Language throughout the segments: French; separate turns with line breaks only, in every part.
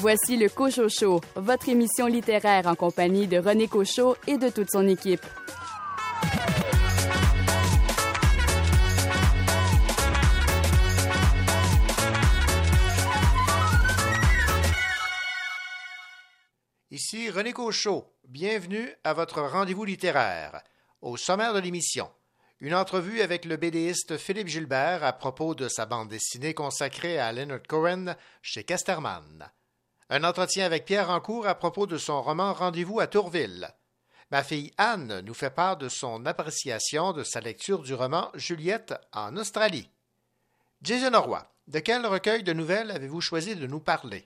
Voici le Cocho Show, votre émission littéraire en compagnie de René Cochot et de toute son équipe.
Ici René Cochot. Bienvenue à votre rendez-vous littéraire. Au sommaire de l'émission, une entrevue avec le BDiste Philippe Gilbert à propos de sa bande dessinée consacrée à Leonard Cohen chez Casterman. Un entretien avec Pierre Rancourt à propos de son roman Rendez-vous à Tourville. Ma fille Anne nous fait part de son appréciation de sa lecture du roman Juliette en Australie. Jason Roy, de quel recueil de nouvelles avez-vous choisi de nous parler?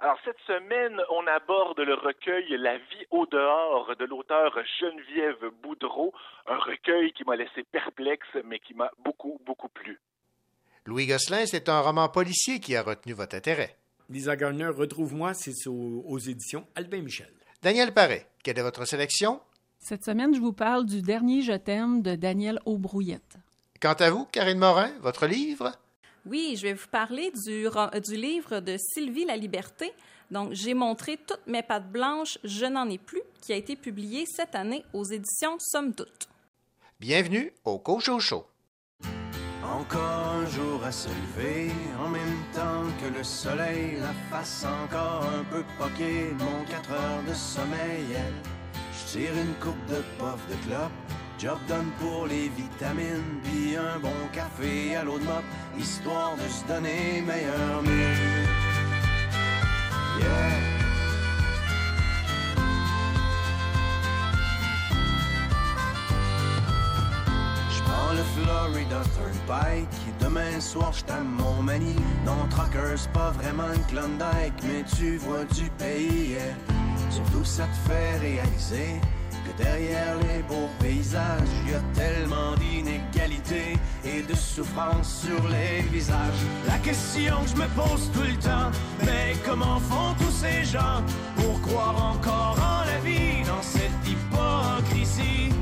Alors cette semaine, on aborde le recueil La vie au dehors de l'auteur Geneviève Boudreau, un recueil qui m'a laissé perplexe mais qui m'a beaucoup beaucoup plu.
Louis Gosselin, c'est un roman policier qui a retenu votre intérêt.
Lisa Garner, retrouve-moi, c'est aux, aux éditions Albin Michel.
Daniel Paré, quelle est votre sélection?
Cette semaine, je vous parle du dernier Je t'aime de Daniel Aubrouillette.
Quant à vous, Karine Morin, votre livre?
Oui, je vais vous parler du, du livre de Sylvie La Liberté. Donc, j'ai montré toutes mes pattes blanches, je n'en ai plus, qui a été publié cette année aux éditions Somme Toute.
Bienvenue au Cocho Show.
Encore un jour à se lever, en même temps que le soleil, la face encore un peu poquée, mon 4 heures de sommeil. Je tire une coupe de puff de clope, job done pour les vitamines, puis un bon café à l'eau de mop, histoire de se donner meilleur mieux. Prends le Florida Turnpike demain soir je t'aime mon mani. Non, Trucker, c'est pas vraiment une Klondike, mais tu vois du pays. yeah. Surtout ça te fait réaliser que derrière les beaux paysages, y a tellement d'inégalités et de souffrance sur les visages. La question que je me pose tout le temps, mais comment font tous ces gens pour croire encore en la vie dans cette hypocrisie?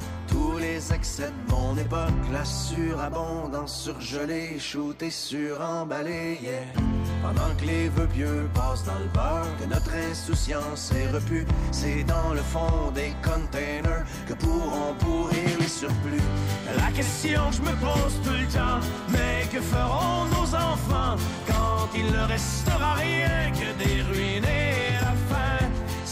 tous les excès de mon époque, la surabondance surgelée, shootée, suremballée, yeah. Pendant que les vœux pieux passent dans le beurre, que notre insouciance est repue, c'est dans le fond des containers que pourront pourrir les surplus. La question que je me pose tout le temps, mais que feront nos enfants quand il ne restera rien que des ruines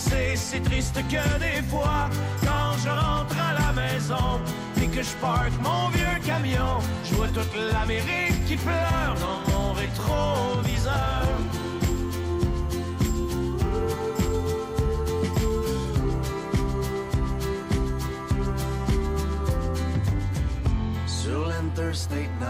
faim? C'est triste que des fois, quand je rentre à la maison et que je parque mon vieux camion, je vois toute l'Amérique qui pleure dans mon rétroviseur.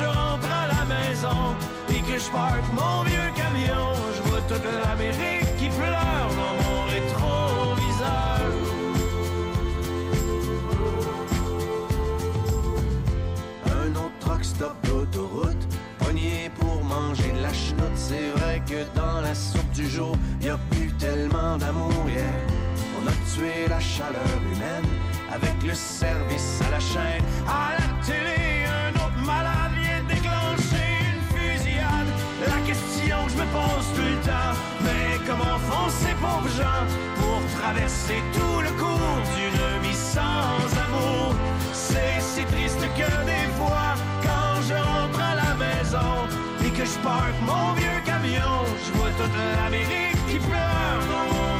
je rentre à la maison et que je parque mon vieux camion, je vois toute l'Amérique qui pleure dans mon rétroviseur. Un autre truck stop d'autoroute, pogné pour manger de la chenoute. C'est vrai que dans la soupe du jour, y a plus tellement d'amour, yeah. On a tué la chaleur humaine avec le service à la chaîne. Mais comment font ces pauvres gens pour traverser tout le cours d'une vie sans amour? C'est si triste que des fois, quand je rentre à la maison et que je parque mon vieux camion, je vois toute l'Amérique qui pleure dans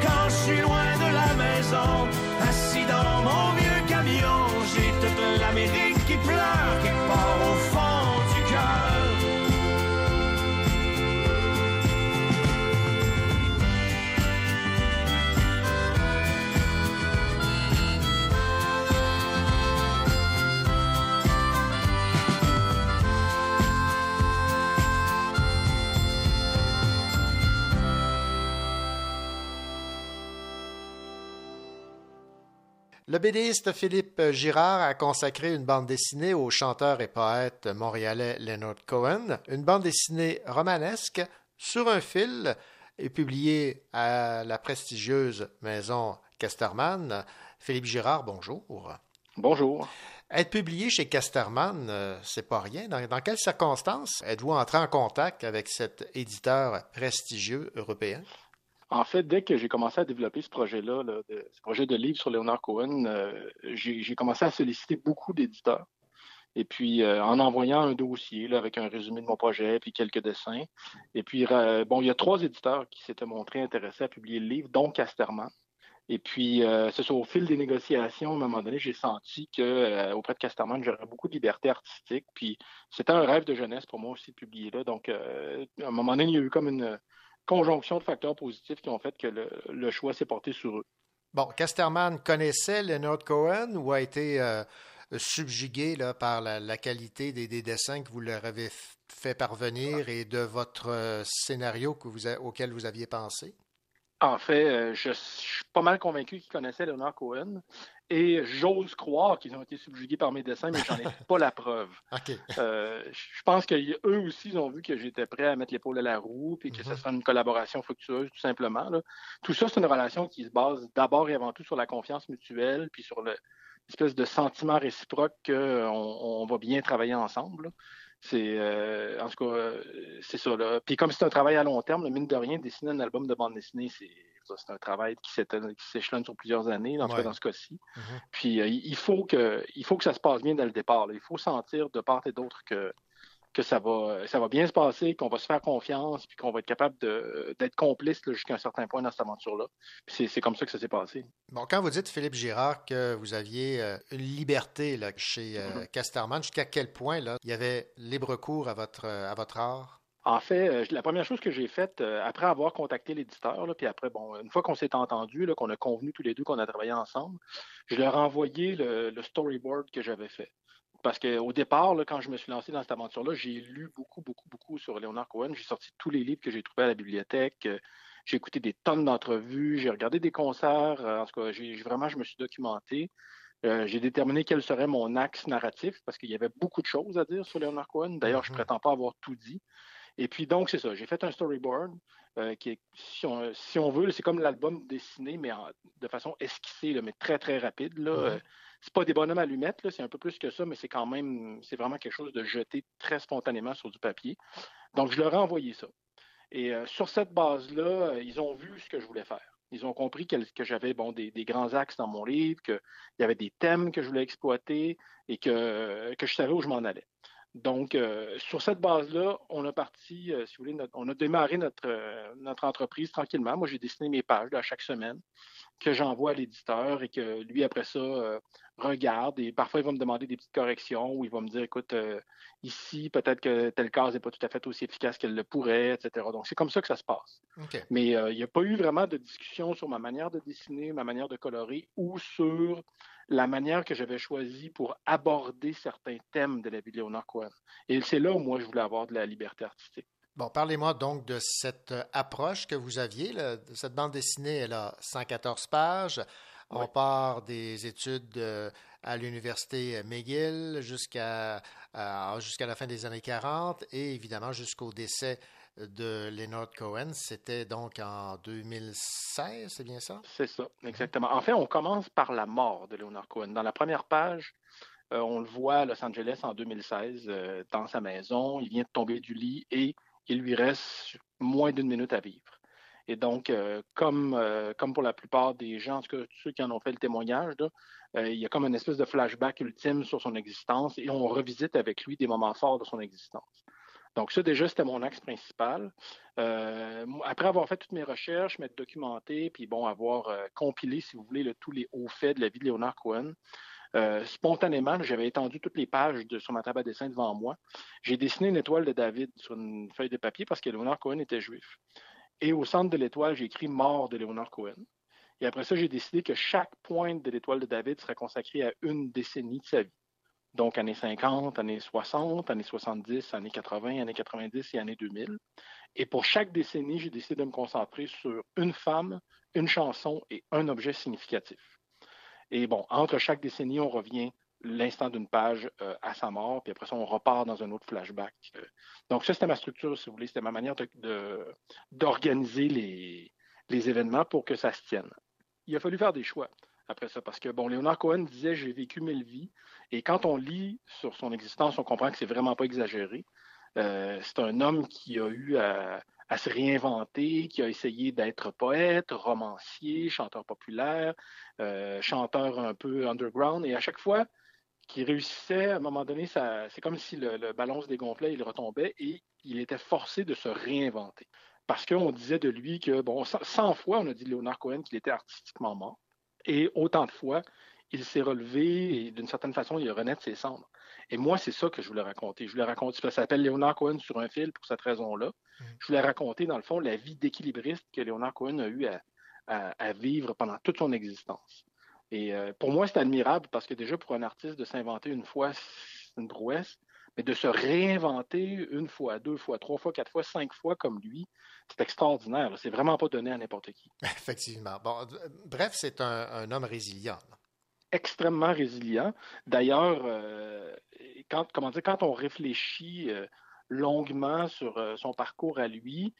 suis loin de la maison,
Le BDiste Philippe Girard a consacré une bande dessinée au chanteur et poète montréalais Leonard Cohen, une bande dessinée romanesque sur un fil et publiée à la prestigieuse maison Casterman. Philippe Girard, bonjour.
Bonjour.
Être publié chez Casterman, euh, c'est pas rien. Dans, dans quelles circonstances êtes-vous entré en contact avec cet éditeur prestigieux européen?
En fait, dès que j'ai commencé à développer ce projet-là, ce projet de livre sur Leonard Cohen, euh, j'ai commencé à solliciter beaucoup d'éditeurs. Et puis, euh, en envoyant un dossier avec un résumé de mon projet, puis quelques dessins. Et puis, bon, il y a trois éditeurs qui s'étaient montrés intéressés à publier le livre, dont Casterman. Et puis, euh, c'est ça, au fil des négociations, à un moment donné, j'ai senti que auprès de Casterman, j'aurais beaucoup de liberté artistique. Puis, c'était un rêve de jeunesse pour moi aussi de publier là. Donc, à un moment donné, il y a eu comme une conjonction de facteurs positifs qui ont fait que le, le choix s'est porté sur eux.
Bon, Casterman connaissait Leonard Cohen ou a été euh, subjugué là, par la, la qualité des, des dessins que vous leur avez fait parvenir et de votre euh, scénario que vous a- auquel vous aviez pensé?
En fait, euh, je, je suis pas mal convaincu qu'ils connaissaient Leonard Cohen et j'ose croire qu'ils ont été subjugués par mes dessins, mais j'en ai pas la preuve. Euh, je pense qu'eux aussi, ils ont vu que j'étais prêt à mettre l'épaule à la roue et que ce
Mhm.
sera une collaboration fructueuse, tout simplement. là. Tout ça, c'est une relation qui se base d'abord et avant tout sur la confiance mutuelle, puis sur le- l'espèce de sentiment réciproque qu'on on va bien travailler ensemble. C'est euh, en tout cas, euh, c'est ça. Là. Puis comme c'est un travail à long terme, le mine de rien, dessiner un album de bande dessinée, c'est c'est un travail qui s'échelonne sur plusieurs années, en tout
Ouais.
cas dans ce cas-ci.
Mhm.
Puis euh, il faut que il faut que ça se passe bien dès le départ. là. Il faut sentir de part et d'autre que que ça va ça va bien se passer, qu'on va se faire confiance, puis qu'on va être capable d'être complice jusqu'à un certain point dans cette aventure-là. Puis c'est- comme ça que ça s'est passé.
Bon, quand vous dites, Philippe Girard, que vous aviez euh, une liberté là, chez euh,
Mhm.
Casterman, jusqu'à quel point là, il y avait libre cours à votre, à votre art?
En fait, euh, la première chose que j'ai faite, euh, après avoir contacté l'éditeur, puis après, bon, une fois qu'on s'est entendu, qu'on a convenu tous les deux qu'on a travaillé ensemble, je leur ai envoyé le, le storyboard que j'avais fait. Parce qu'au départ, là, quand je me suis lancé dans cette aventure-là, j'ai lu beaucoup, beaucoup, beaucoup sur Leonard Cohen. J'ai sorti tous les livres que j'ai trouvés à la bibliothèque. Euh, J'ai écouté des tonnes d'entrevues. J'ai regardé des concerts. En tout cas, vraiment, je me suis documenté. Euh, j'ai déterminé quel serait mon axe narratif parce qu'il y avait beaucoup de choses à dire sur Leonard Cohen. D'ailleurs, je
Mhm.
prétends pas avoir tout dit. Et puis donc, c'est ça. J'ai fait un storyboard euh, qui est, si on, si on veut, c'est comme l'album dessiné, mais en- de façon esquissée, là, mais très, très rapide. Là.
Mhm.
Euh, c'est pas des bonhommes allumettes, là, c'est un peu plus que ça, mais c'est quand même, c'est vraiment quelque chose de jeté très spontanément sur du papier. Donc, je leur ai envoyé ça. Et euh, sur cette base-là, euh, ils ont vu ce que je voulais faire. Ils ont compris que, que j'avais bon, des, des grands axes dans mon livre, qu'il y avait des thèmes que je voulais exploiter et que, que je savais où je m'en allais. Donc, euh, sur cette base-là, on a parti, euh, si vous voulez, on a démarré notre, euh, notre entreprise tranquillement. Moi, j'ai dessiné mes pages là, à chaque semaine que j'envoie à l'éditeur et que lui, après ça, regarde. Et parfois, il va me demander des petites corrections ou il va me dire, écoute, euh, ici, peut-être que telle case n'est pas tout à fait aussi efficace qu'elle le pourrait, etc. Donc, c'est comme ça que ça se passe. Mais euh, il n'y a pas eu vraiment de discussion sur ma manière de dessiner, ma manière de colorer ou sur la manière que j'avais choisie pour aborder certains thèmes de la vie de Cohen. Et c'est là où moi, je voulais avoir de la liberté artistique.
Bon, parlez-moi donc de cette euh, approche que vous aviez. là. Cette bande dessinée, elle a 114 pages. On part des études euh, à l'université McGill jusqu'à euh, jusqu'à la fin des années 40 et évidemment jusqu'au décès de Leonard Cohen. C'était donc en 2016, c'est bien ça?
C'est ça, exactement. En fait, on commence par la mort de Leonard Cohen. Dans la première page, euh, on le voit à Los Angeles en 2016, euh, dans sa maison. Il vient de tomber du lit et il lui reste moins d'une minute à vivre. Et donc, euh, comme, comme pour la plupart des gens, en tout cas ceux qui en ont fait le témoignage, il y a comme une espèce de flashback ultime sur son existence et on revisite avec lui des moments forts de son existence. Donc, ça, déjà, c'était mon axe principal. après avoir fait toutes mes recherches, m'être documenté, puis bon, avoir compilé, si vous voulez, tous les hauts faits de la vie de Léonard Cohen, euh, spontanément, j'avais étendu toutes les pages de, sur ma table à dessin devant moi. J'ai dessiné une étoile de David sur une feuille de papier parce que Léonard Cohen était juif. Et au centre de l'étoile, j'ai écrit mort de Léonard Cohen. Et après ça, j'ai décidé que chaque pointe de l'étoile de David serait consacrée à une décennie de sa vie. Donc, années 50, années 60, années 70, années 80, années 90 et années 2000. Et pour chaque décennie, j'ai décidé de me concentrer sur une femme, une chanson et un objet significatif. Et bon, entre chaque décennie, on revient l'instant d'une page euh, à sa mort, puis après ça, on repart dans un autre flashback. Euh, donc, ça, c'était ma structure, si vous voulez. C'était ma manière d'organiser les, les événements pour que ça se tienne. Il a fallu faire des choix après ça, parce que, bon, Léonard Cohen disait J'ai vécu mille vies. Et quand on lit sur son existence, on comprend que c'est vraiment pas exagéré. Euh, c'est un homme qui a eu à, se réinventer, qui a essayé d'être poète, romancier, chanteur populaire, chanteur un peu underground. Et à chaque fois qu'il réussissait, à un moment donné, c'est comme si le, ballon se dégonflait, il retombait et il était forcé de se réinventer. Parce qu'on disait de lui que, bon, 100 fois, on a dit de Leonard Cohen qu'il était artistiquement mort. Et autant de fois, il s'est relevé et d'une certaine façon, il a renaît de ses cendres. Et moi, c'est ça que je voulais raconter. Je voulais raconter, ça s'appelle Léonard Cohen sur un fil pour cette raison-là. Mm. Je voulais raconter, dans le fond, la vie d'équilibriste que Léonard Cohen a eu à, vivre pendant toute son existence. Et euh, pour moi, c'est admirable parce que déjà, pour un artiste de s'inventer une fois, c'est une prouesse, mais de se réinventer une fois, deux fois, trois fois, quatre fois, cinq fois comme lui, c'est extraordinaire. C'est vraiment pas donné à n'importe qui.
Effectivement. Bon, bref, c'est un, homme résilient
extrêmement résilient. D'ailleurs, euh, quand, comment dire, quand on réfléchit euh, longuement sur euh, son parcours à lui,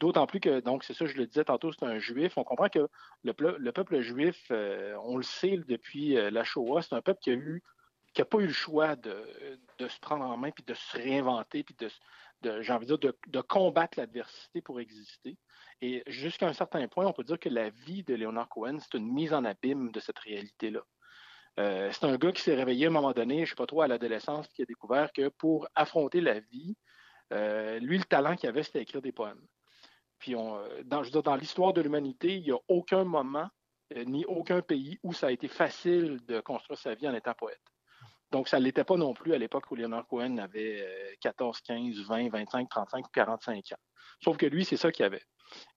d'autant plus que, donc c'est ça, je le disais tantôt, c'est un juif, on comprend que le, peuple juif, on le sait depuis la Shoah, c'est un peuple qui a eu qui n'a pas eu le choix de, se prendre en main, puis de se réinventer, puis de, j'ai envie de dire, de combattre l'adversité pour exister. Et jusqu'à un certain point, on peut dire que la vie de Leonard Cohen, c'est une mise en abîme de cette réalité-là. Euh, c'est un gars qui s'est réveillé à un moment donné, je ne sais pas trop, à l'adolescence, qui a découvert que pour affronter la vie, euh, lui, le talent qu'il avait, c'était écrire des poèmes. Puis, euh, dans, dans l'histoire de l'humanité, il n'y a aucun moment, ni aucun pays où ça a été facile de construire sa vie en étant poète. Donc, ça ne l'était pas non plus à l'époque où Leonard Cohen avait 14, 15, 20, 25, 35 ou 45 ans. Sauf que lui, c'est ça qu'il avait.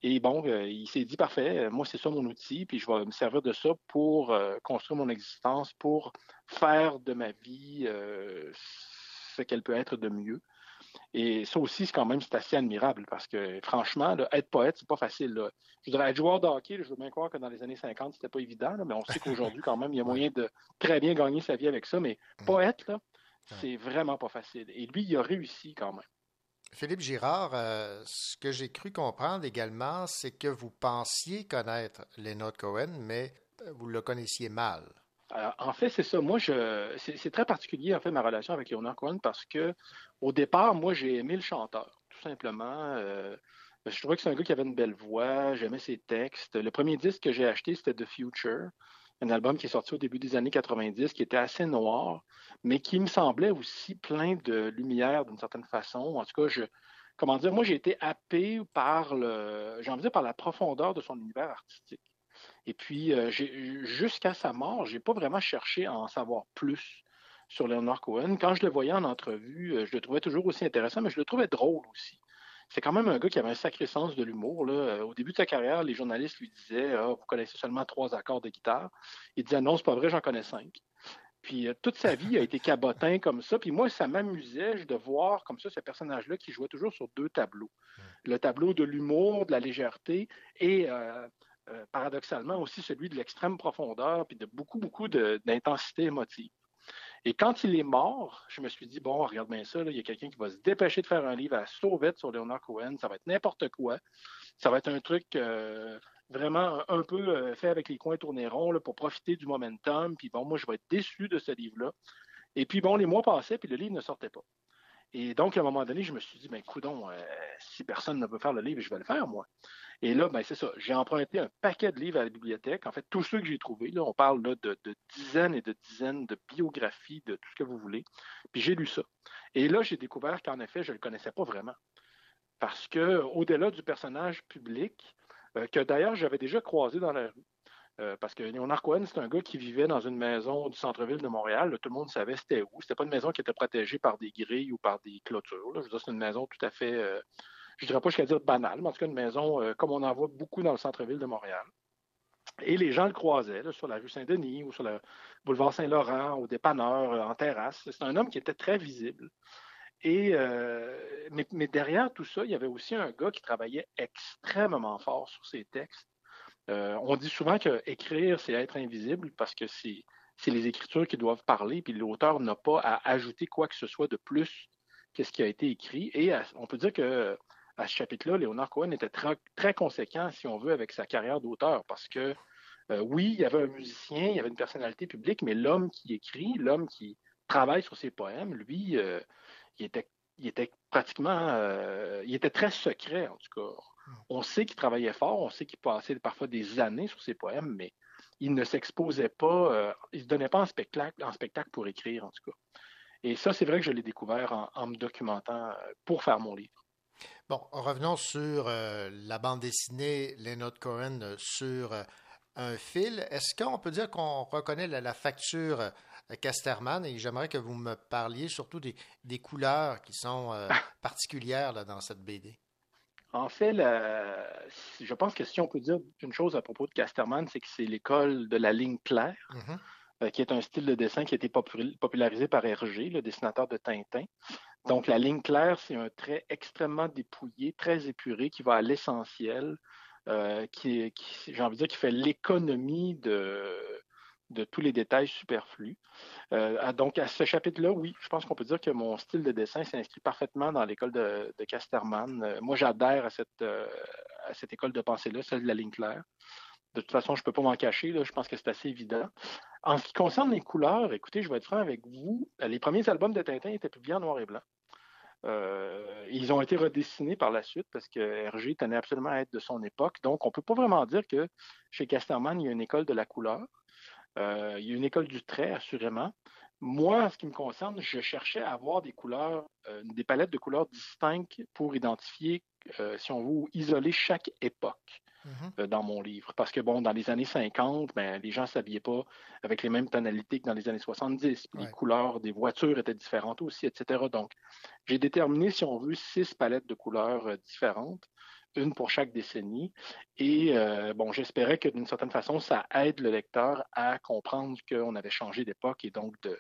Et bon, euh, il s'est dit, parfait, euh, moi, c'est ça mon outil, puis je vais me servir de ça pour euh, construire mon existence, pour faire de ma vie ce qu'elle peut être de mieux. Et ça aussi, c'est quand même c'est assez admirable parce que franchement, être poète, c'est pas facile. Je voudrais être joueur de hockey, je veux bien croire que dans les années 50, c'était pas évident, mais on sait qu'aujourd'hui, quand même, il y a moyen de très bien gagner sa vie avec ça. Mais mmh. poète, là, c'est vraiment pas facile. Et lui, il a réussi quand même.
Philippe Girard, euh, ce que j'ai cru comprendre également, c'est que vous pensiez connaître Leonard Cohen, mais euh, vous le connaissiez mal.
en fait, c'est ça. Moi, c'est, très particulier, en fait, ma relation avec Leonard Cohen parce que, au départ, moi, j'ai aimé le chanteur, tout simplement. Euh, je trouvais que c'est un gars qui avait une belle voix, j'aimais ses textes. Le premier disque que j'ai acheté, c'était The Future un album qui est sorti au début des années 90, qui était assez noir, mais qui me semblait aussi plein de lumière d'une certaine façon. En tout cas, je, comment dire, moi j'ai été happé par le, j'ai envie par la profondeur de son univers artistique. Et puis, euh, jusqu'à sa mort, j'ai pas vraiment cherché à en savoir plus sur Leonard Cohen. Quand je le voyais en entrevue, euh, je le trouvais toujours aussi intéressant, mais je le trouvais drôle aussi c'est quand même un gars qui avait un sacré sens de l'humour. Euh, au début de sa carrière, les journalistes lui disaient ah, Vous connaissez seulement trois accords de guitare. Il disait Non, c'est pas vrai, j'en connais cinq. Puis euh, toute sa vie a été cabotin comme ça. Puis moi, ça m'amusait de voir comme ça ce personnage-là qui jouait toujours sur deux tableaux. Le tableau de l'humour, de la légèreté et euh, paradoxalement aussi celui de l'extrême profondeur puis de beaucoup, beaucoup d'intensité émotive. Et quand il est mort, je me suis dit, bon, regarde bien ça, il y a quelqu'un qui va se dépêcher de faire un livre à sauvette sur Leonard Cohen, ça va être n'importe quoi. Ça va être un truc euh, vraiment un peu euh, fait avec les coins tournés ronds pour profiter du momentum. Puis bon, moi, je vais être déçu de ce livre-là. Et puis bon, les mois passaient, puis le livre ne sortait pas. Et donc, à un moment donné, je me suis dit, ben, coudon, euh, si personne ne veut faire le livre, je vais le faire, moi. Et là, ben, c'est ça. J'ai emprunté un paquet de livres à la bibliothèque. En fait, tous ceux que j'ai trouvés, là, on parle là, de, dizaines et de dizaines de biographies, de tout ce que vous voulez. Puis j'ai lu ça. Et là, j'ai découvert qu'en effet, je ne le connaissais pas vraiment. Parce que, au-delà du personnage public, euh, que d'ailleurs j'avais déjà croisé dans la rue, euh, parce que Leonard Cohen, c'est un gars qui vivait dans une maison du centre-ville de Montréal. tout le monde savait c'était où. C'était pas une maison qui était protégée par des grilles ou par des clôtures. Je veux dire, c'est une maison tout à fait, euh, je dirais pas jusqu'à dire banale, mais en tout cas une maison euh, comme on en voit beaucoup dans le centre-ville de Montréal. Et les gens le croisaient sur la rue Saint-Denis ou sur le boulevard Saint-Laurent, au dépanneur, en terrasse. C'est un homme qui était très visible. Mais, derrière tout ça, il y avait aussi un gars qui travaillait extrêmement fort sur ses textes euh, on dit souvent que écrire, c'est être invisible parce que c'est, les écritures qui doivent parler, puis l'auteur n'a pas à ajouter quoi que ce soit de plus que ce qui a été écrit. Et on peut dire que à ce chapitre-là, Léonard Cohen était très, conséquent, si on veut, avec sa carrière d'auteur, parce que euh, oui, il y avait un musicien, il y avait une personnalité publique, mais l'homme qui écrit, l'homme qui travaille sur ses poèmes, lui, euh, il, était, il était pratiquement, il était très secret, en tout cas. On sait qu'il travaillait fort, on sait qu'il passait parfois des années sur ses poèmes, mais il ne s'exposait pas, euh, il ne se donnait pas en spectacle, en spectacle pour écrire, en tout cas. Et ça, c'est vrai que je l'ai découvert en, me documentant euh, pour faire mon livre.
Bon, revenons sur euh, la bande dessinée Leonard Cohen sur un fil. Est-ce qu'on peut dire qu'on reconnaît la, facture Casterman? Et j'aimerais que vous me parliez surtout des, couleurs qui sont particulières dans cette BD.
En fait, je pense que si on peut dire une chose à propos de Casterman, c'est que c'est l'école de la ligne claire, mm-hmm. euh, qui est un style de dessin qui a été popularisé par Hergé, le dessinateur de Tintin. Donc, la ligne claire, c'est un trait extrêmement dépouillé, très épuré, qui va à l'essentiel, euh, qui, j'ai envie de dire, qui fait l'économie de, de tous les détails superflus. Euh, donc, à ce chapitre-là, oui, je pense qu'on peut dire que mon style de dessin s'inscrit parfaitement dans l'école de, Casterman. Euh, moi, j'adhère à cette, euh, à cette école de pensée-là, celle de la ligne claire. De toute façon, je ne peux pas m'en cacher, là, je pense que c'est assez évident. En ce qui concerne les couleurs, écoutez, je vais être franc avec vous. Les premiers albums de Tintin étaient publiés en noir et blanc. ils ont été redessinés par la suite parce que Hergé tenait absolument à être de son époque. Donc, on ne peut pas vraiment dire que chez Casterman, il y a une école de la couleur. Euh, il y a une école du trait, assurément. Moi, en ce qui me concerne, je cherchais à avoir des couleurs, euh, des palettes de couleurs distinctes pour identifier, euh, si on veut, isoler chaque époque mhm. dans mon livre. Parce que, bon, dans les années 50, ben, les gens ne s'habillaient pas avec les mêmes tonalités que dans les années 70. Les couleurs des voitures étaient différentes aussi, etc. Donc, j'ai déterminé, si on veut, six palettes de couleurs différentes une pour chaque décennie. Et euh, bon, j'espérais que d'une certaine façon, ça aide le lecteur à comprendre qu'on avait changé d'époque et donc de,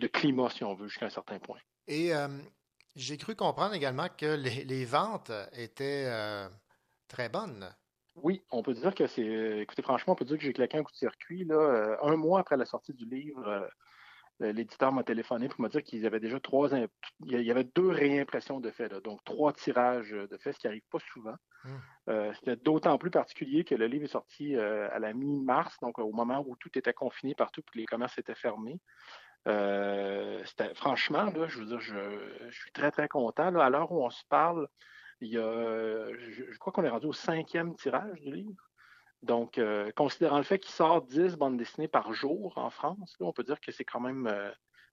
mhm. climat, si on veut, jusqu'à un certain point.
Et euh, j'ai cru comprendre également que les, ventes étaient euh, très bonnes.
Oui, on peut dire que c'est. Écoutez, franchement, on peut dire que j'ai claqué un coup de circuit. Là, un mois après la sortie du livre, l'éditeur m'a téléphoné pour me dire qu'ils avaient déjà trois. Il y avait deux réimpressions de faits, donc trois tirages de faits, ce qui n'arrive pas souvent. Hmm. Euh, c'était d'autant plus particulier que le livre est sorti euh, à la mi-mars, donc au moment où tout était confiné partout et que les commerces étaient fermés. Euh, franchement, là, je veux dire, je, suis très, très content. à l'heure où on se parle, il y a, je crois qu'on est rendu au cinquième tirage du livre. Donc, euh, considérant le fait qu'il sort 10 bandes dessinées par jour en France, on peut dire que c'est quand même. Euh,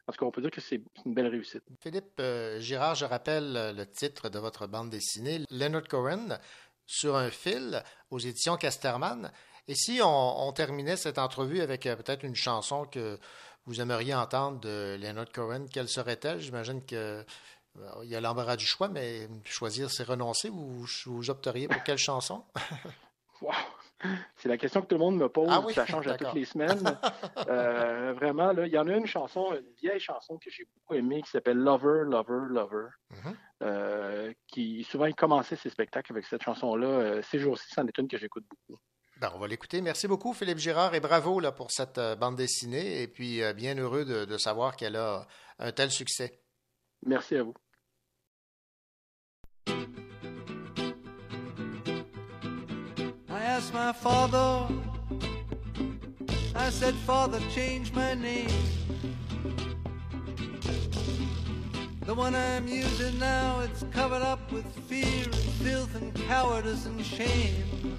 en tout cas, on peut dire que c'est une belle réussite.
Philippe euh, Girard, je rappelle le titre de votre bande dessinée, Leonard Cohen, sur un fil aux éditions Casterman. Et si on, terminait cette entrevue avec peut-être une chanson que vous aimeriez entendre de Leonard Cohen, quelle serait-elle? J'imagine que il y a l'embarras du choix, mais choisir, c'est renoncer. Vous, vous opteriez pour quelle chanson?
wow. C'est la question que tout le monde me pose. Ah ça change à toutes les semaines. Euh, vraiment, là, il y en a une chanson, une vieille chanson que j'ai beaucoup aimée qui s'appelle Lover, Lover, Lover. Mm-hmm. Euh, qui souvent il commençait ses spectacles avec cette chanson-là. Euh, ces jours-ci, c'en est une que j'écoute beaucoup.
Ben, on va l'écouter. Merci beaucoup, Philippe Girard, et bravo là, pour cette bande dessinée. Et puis, bien heureux de, de savoir qu'elle a un tel succès.
Merci à vous.
Asked my father, I said, Father, change my name. The one I'm using now, it's covered up with fear and filth and cowardice and shame.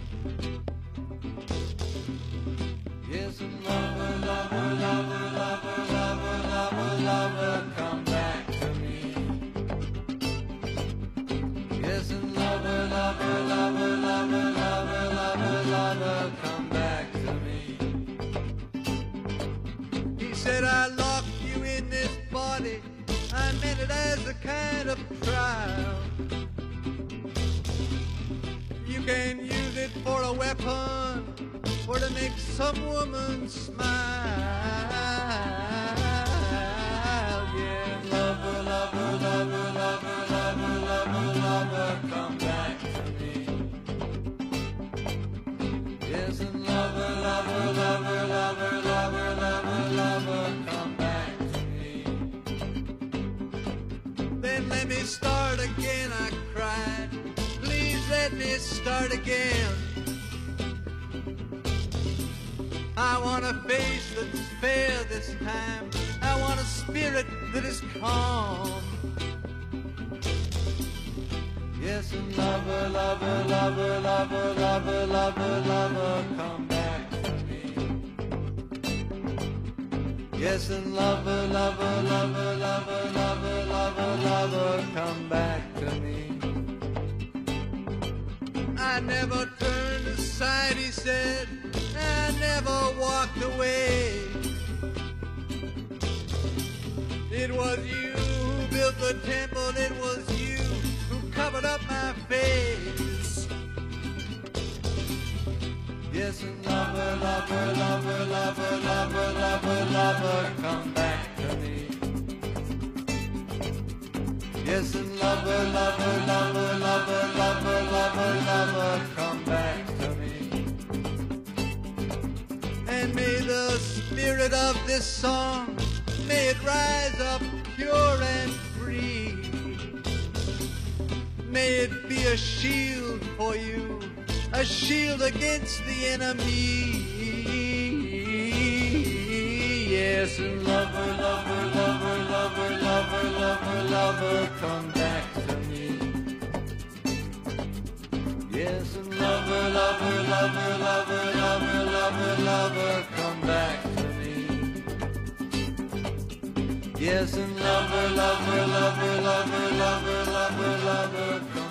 Yes, lover, lover, lover, lover, lover, lover, lover, come It as a kind of trial. You can use it for a weapon or to make some woman smile. Start again, I cried. Please let me start again. I want a face that's fair this time. I want a spirit that is calm. Yes, and lover, lover, lover, lover, lover, lover, lover, come Yes, and lover, lover, lover, lover, lover, lover, lover, come back to me. I never turned aside, he said. I never walked away. It was you who built the temple, it was you who covered up my face. Yes, and lover, lover, lover, lover, lover, lover, lover, come back to me. Yes, and lover, lover, lover, lover, lover, lover, lover, come back to me. And may the spirit of this song, may it rise up pure and free. May it be a shield for you, a shield against the enemy. Yes, and lover, lover, lover, lover, lover, lover, lover, come back to me. Yes, and lover, lover, lover, lover, lover, lover, lover, come back to me. Yes, and lover, lover, lover, lover, lover, lover, lover, come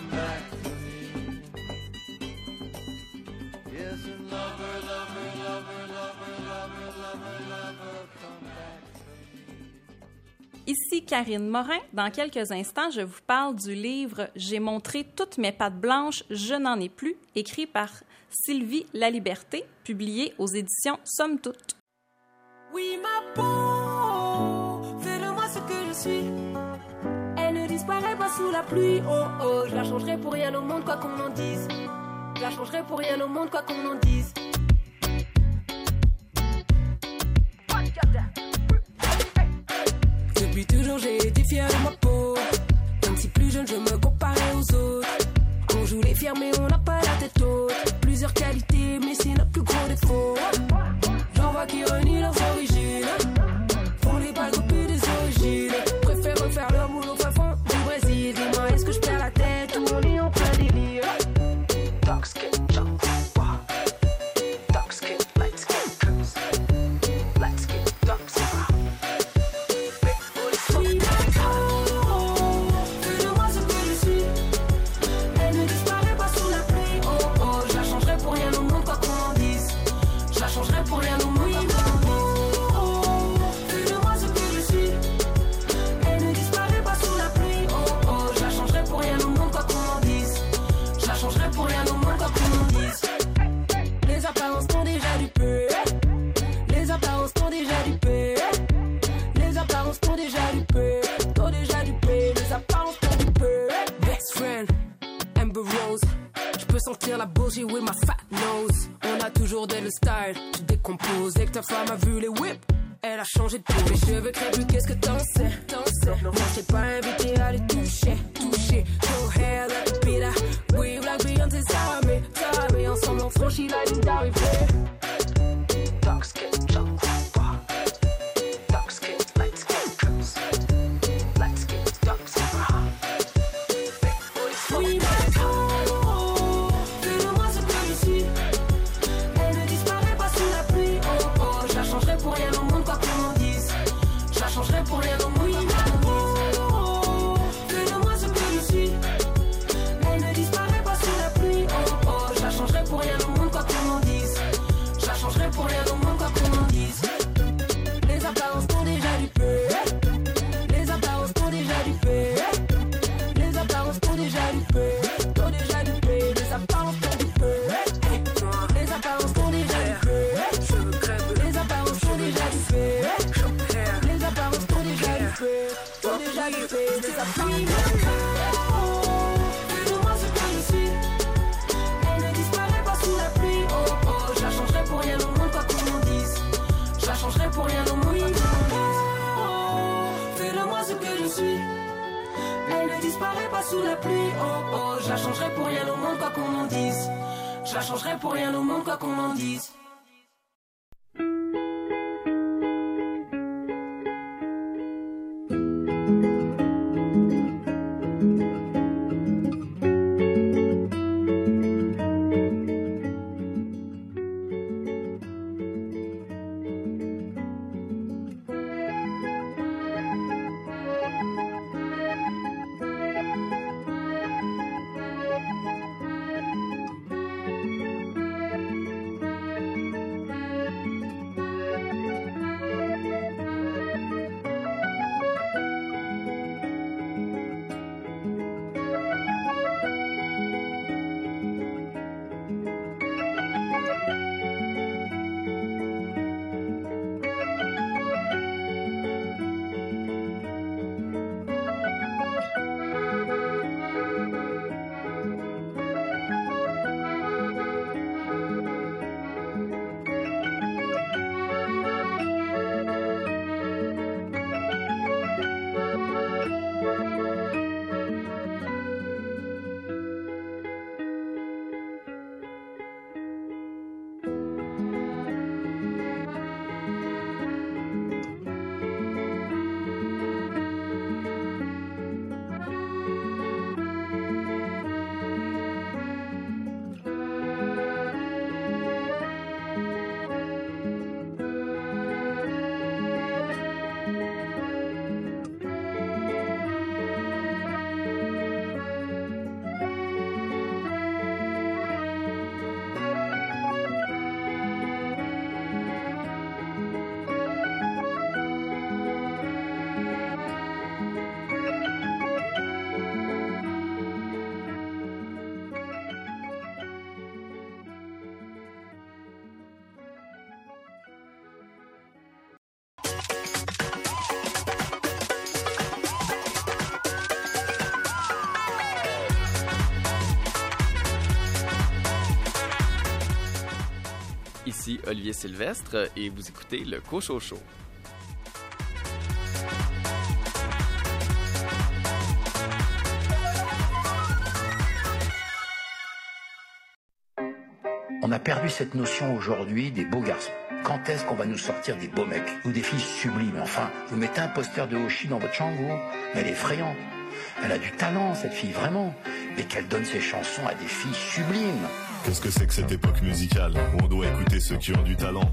Ici Karine Morin. Dans quelques instants, je vous parle du livre J'ai montré toutes mes pattes blanches, je n'en ai plus, écrit par Sylvie Laliberté, publié aux éditions Somme Toute.
Oui, ma peau, fais de moi ce que je suis. Elle ne disparaît pas sous la pluie. Oh oh, je la changerai pour rien au monde, quoi qu'on en dise. Je la changerai pour rien au monde, quoi qu'on en dise. Depuis toujours, j'ai été fier de ma peau. Même si plus jeune, je me comparais aux autres. On joue les fiers, mais on n'a pas la tête haute. Plusieurs qualités, mais c'est notre plus gros défaut. J'en vois qui renient leurs origines. Pour les pas copier des origines. sentir la bougie, oui, ma fat nose. On a toujours dès le style,
tu décomposes. Dès que ta femme a vu les whips, elle a changé de peau. Les cheveux crépus, qu'est-ce que t'en sais? T'en sais? Non, pas invité à les toucher, toucher. Go hair like Pila, oui, like Beyoncé, ça, mais, ça, mais ensemble on franchit la ligne d'arrivée. Dark. La changerai pour rien au monde, quoi qu'on m'en dise.
Olivier Sylvestre et vous écoutez le Cocho.
On a perdu cette notion aujourd'hui des beaux garçons. Quand est-ce qu'on va nous sortir des beaux mecs ou des filles sublimes? Enfin, vous mettez un poster de Hoshi dans votre chambre, elle est effrayante. Elle a du talent, cette fille, vraiment. Mais qu'elle donne ses chansons à des filles sublimes.
Qu'est-ce que c'est que cette époque musicale où on doit écouter ceux qui ont du talent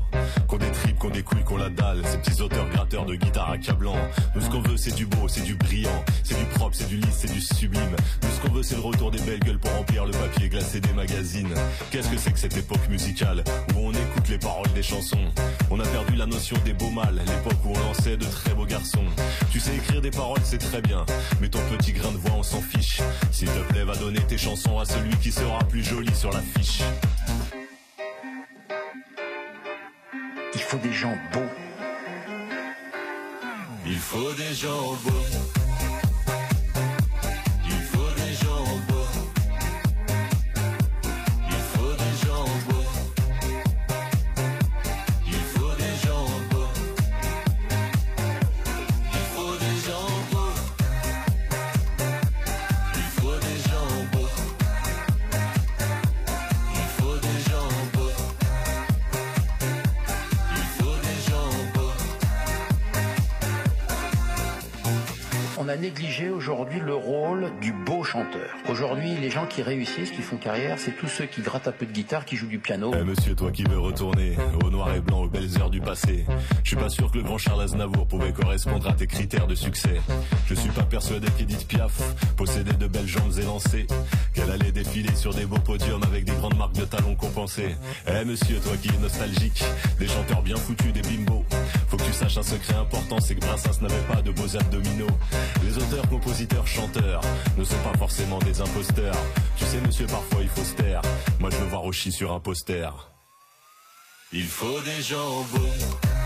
Qu'on des tripes, qu'on des couilles, qu'on la dalle Ces petits auteurs gratteurs de guitare accablant Nous ce qu'on veut c'est du beau, c'est du brillant C'est du propre, c'est du lisse, c'est du sublime. Nous ce qu'on veut c'est le retour des belles gueules pour remplir le papier glacé des magazines. Qu'est-ce que c'est que cette époque musicale où on écoute les paroles des chansons? On a perdu la notion des beaux mâles L'époque où on lançait de très beaux garçons. Tu sais écrire des paroles c'est très bien Mais ton petit grain de voix on s'en fiche. S'il te plaît va donner tes chansons à celui qui sera plus joli sur
Il faut des gens beaux.
Il faut des gens beaux.
Négligé aujourd'hui le rôle du beau chanteur. Aujourd'hui, les gens qui réussissent, qui font carrière, c'est tous ceux qui grattent un peu de guitare, qui jouent du piano.
Eh monsieur, toi qui veux retourner au noir et blanc, aux belles heures du passé, je suis pas sûr que le grand Charles Aznavour pouvait correspondre à tes critères de succès. Je suis pas persuadé qu'Edith Piaf possédait de belles jambes élancées, qu'elle allait défiler sur des beaux podiums avec des grandes marques de talons compensées. Eh monsieur, toi qui es nostalgique, des chanteurs bien foutus, des bimbos, faut que tu saches un secret important, c'est que Brassens n'avait pas de beaux abdominaux. Les auteurs, compositeurs, chanteurs ne sont pas forcément des imposteurs. Tu sais monsieur, parfois il faut se taire. Moi je veux voir Oshi sur un poster. Il faut des gens beaux.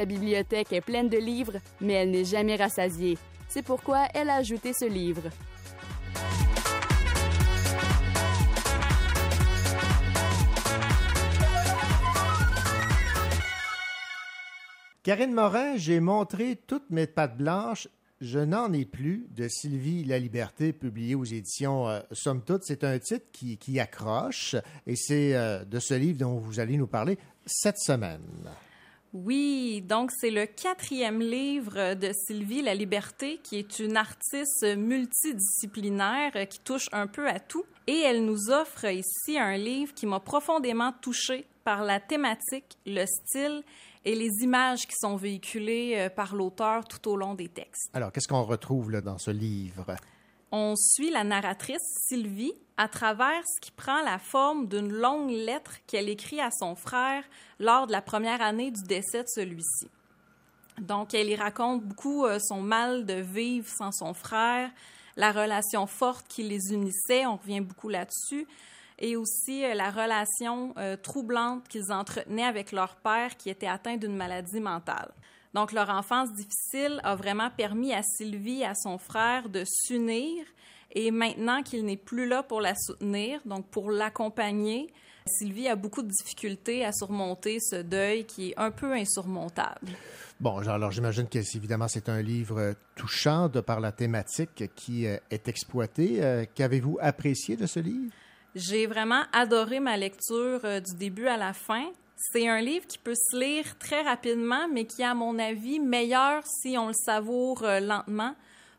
Sa bibliothèque est pleine de livres, mais elle n'est jamais rassasiée. C'est pourquoi elle a ajouté ce livre.
Karine Morin, j'ai montré toutes mes pattes blanches. Je n'en ai plus de Sylvie La Liberté, publié aux éditions euh, Somme Toute. C'est un titre qui, qui accroche et c'est euh, de ce livre dont vous allez nous parler cette semaine.
Oui, donc c'est le quatrième livre de Sylvie La Liberté, qui est une artiste multidisciplinaire euh, qui touche un peu à tout. Et elle nous offre ici un livre qui m'a profondément touchée par la thématique, le style et les images qui sont véhiculées euh, par l'auteur tout au long des textes.
Alors, qu'est-ce qu'on retrouve dans ce livre?
On suit la narratrice, Sylvie, à travers ce qui prend la forme d'une longue lettre qu'elle écrit à son frère lors de la première année du décès de celui-ci. Donc, elle y raconte beaucoup euh, son mal de vivre sans son frère, la relation forte qui les unissait, on revient beaucoup là-dessus, et aussi euh, la relation euh, troublante qu'ils entretenaient avec leur père qui était atteint d'une maladie mentale. Donc, leur enfance difficile a vraiment permis à Sylvie et à son frère de s'unir. Et maintenant qu'il n'est plus là pour la soutenir, donc pour l'accompagner, Sylvie a beaucoup de difficultés à surmonter ce deuil qui est un peu insurmontable.
Bon, alors j'imagine que évidemment c'est un livre touchant de par la thématique qui euh, est exploitée. Euh, Qu'avez-vous apprécié de ce livre?
J'ai vraiment adoré ma lecture euh, du début à la fin. C'est un livre qui peut se lire très rapidement, mais qui à mon avis, meilleur si on le savoure euh, lentement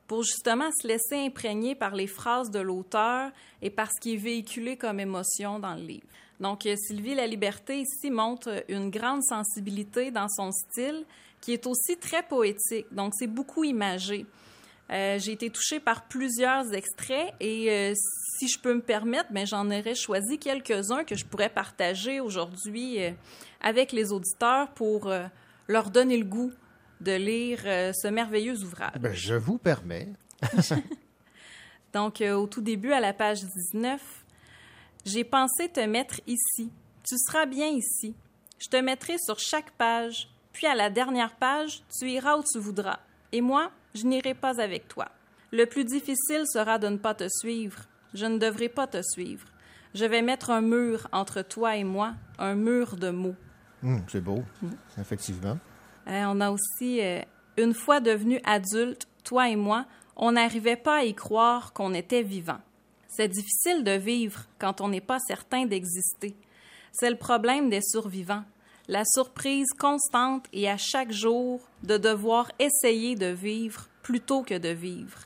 pour justement se laisser imprégner par les phrases de l'auteur et par ce qui est véhiculé comme émotion dans le livre. Donc, euh, Sylvie La Liberté ici montre une grande sensibilité dans son style qui est aussi très poétique. Donc, c'est beaucoup imagé. Euh, J'ai été touchée par plusieurs extraits et euh, si je peux me permettre, ben, j'en aurais choisi quelques-uns que je pourrais partager aujourd'hui euh, avec les auditeurs pour leur donner le goût de lire ce merveilleux ouvrage.
Ben, je vous permets.
Donc, au tout début, à la page 19, J'ai pensé te mettre ici. Tu seras bien ici. Je te mettrai sur chaque page, puis à la dernière page, tu iras où tu voudras. Et moi, je n'irai pas avec toi. Le plus difficile sera de ne pas te suivre. Je ne devrai pas te suivre. Je vais mettre un mur entre toi et moi, un mur de mots.
Hum, c'est beau, effectivement.
Euh, on a aussi, euh, une fois devenus adultes, toi et moi, on n'arrivait pas à y croire qu'on était vivant. C'est difficile de vivre quand on n'est pas certain d'exister. C'est le problème des survivants. La surprise constante et à chaque jour de devoir essayer de vivre plutôt que de vivre.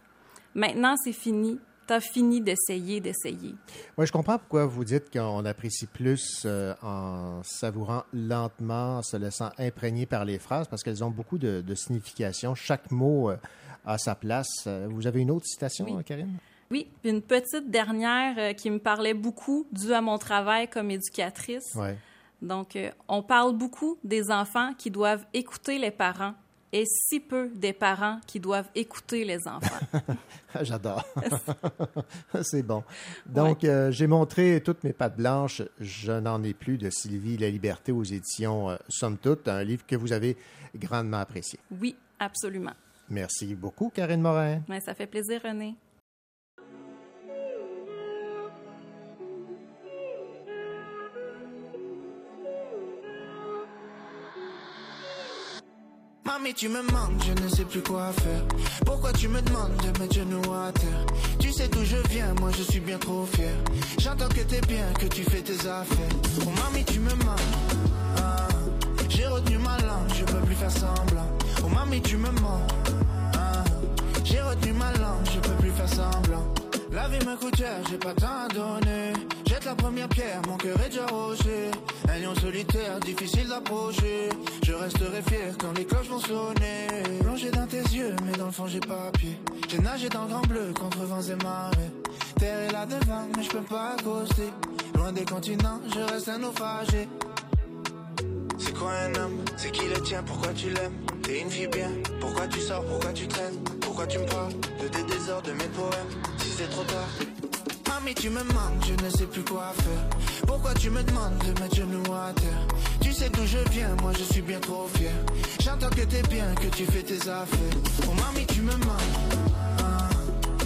Maintenant, c'est fini. T'as fini d'essayer, d'essayer.
Oui, je comprends pourquoi vous dites qu'on apprécie plus euh, en savourant lentement, en se laissant imprégner par les phrases, parce qu'elles ont beaucoup de, de signification. Chaque mot euh, a sa place. Euh, Vous avez une autre citation,
Oui.
Karine?
Oui, une petite dernière euh, qui me parlait beaucoup dû à mon travail comme éducatrice.
Oui.
Donc, euh, on parle beaucoup des enfants qui doivent écouter les parents est si peu des parents qui doivent écouter les enfants.
J'adore. C'est bon. Donc, euh, j'ai montré toutes mes pattes blanches. Je n'en ai plus de Sylvie La Liberté aux éditions euh, Somme Toute, un livre que vous avez grandement apprécié.
Oui, absolument.
Merci beaucoup, Karine Morin.
Mais ça fait plaisir, René.
Mami, tu me manques, je ne sais plus quoi faire. Pourquoi tu me demandes de mettre genoux à terre? Tu sais d'où je viens, moi je suis bien trop fier. J'entends que t'es bien, que tu fais tes affaires. Oh mami, tu me manques. Ah, J'ai retenu ma langue, je peux plus faire semblant. Oh mami, tu me mens. Ah, J'ai retenu ma langue, je peux plus faire semblant. La vie me coûte cher, j'ai pas tant à donner. Jette la première pierre, mon cœur est déjà roché. Un lion solitaire, difficile d'approcher. Je resterai fier quand les cloches vont sonner. Plongé dans tes yeux, mais dans le fond j'ai pas pied. J'ai nagé dans le grand bleu contre vents et marées. Terre est là devant, mais je peux pas accoster. Loin des continents, je reste un naufragé. C'est quoi un homme? C'est qui le tien? Pourquoi tu l'aimes? T'es une fille bien Pourquoi tu sors? Pourquoi tu traînes? Pourquoi tu me parles de tes désordres, de mes poèmes? Si c'est trop tard Mami, tu me manques, je ne sais plus quoi faire. Pourquoi tu me demandes de mettre genoux à terre? Tu sais d'où je viens, moi je suis bien trop fier. J'entends que t'es bien, que tu fais tes affaires. Oh mami, tu me manques. Ah,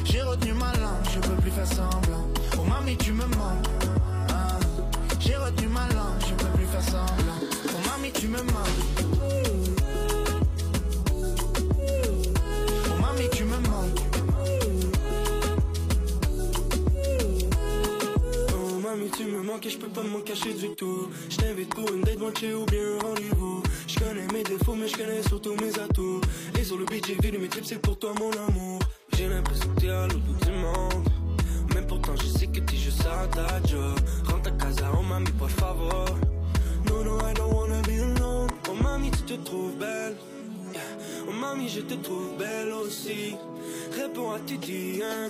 J'ai retenu ma langue, je peux plus faire semblant. Oh mami, tu me manques. Ah, J'ai retenu ma langue, je peux plus faire semblant. Oh mami, tu me manques.
Mamie tu me manques et je peux pas m'en cacher du tout. Je t'invite pour une date moitié ou bien un rendez-vous. Je connais mes défauts mais je connais surtout mes atouts. Et sur le beat j'ai vidé mes trips c'est pour toi mon amour. J'ai l'impression que t'es à l'autre bout du monde. Mais pourtant je sais que t'es juste à ta job. Rentre à casa oh mamie por favor. No no I don't wanna be alone. Oh mamie tu te trouves belle. Oh mamie je te trouve belle aussi. Réponds à tes DM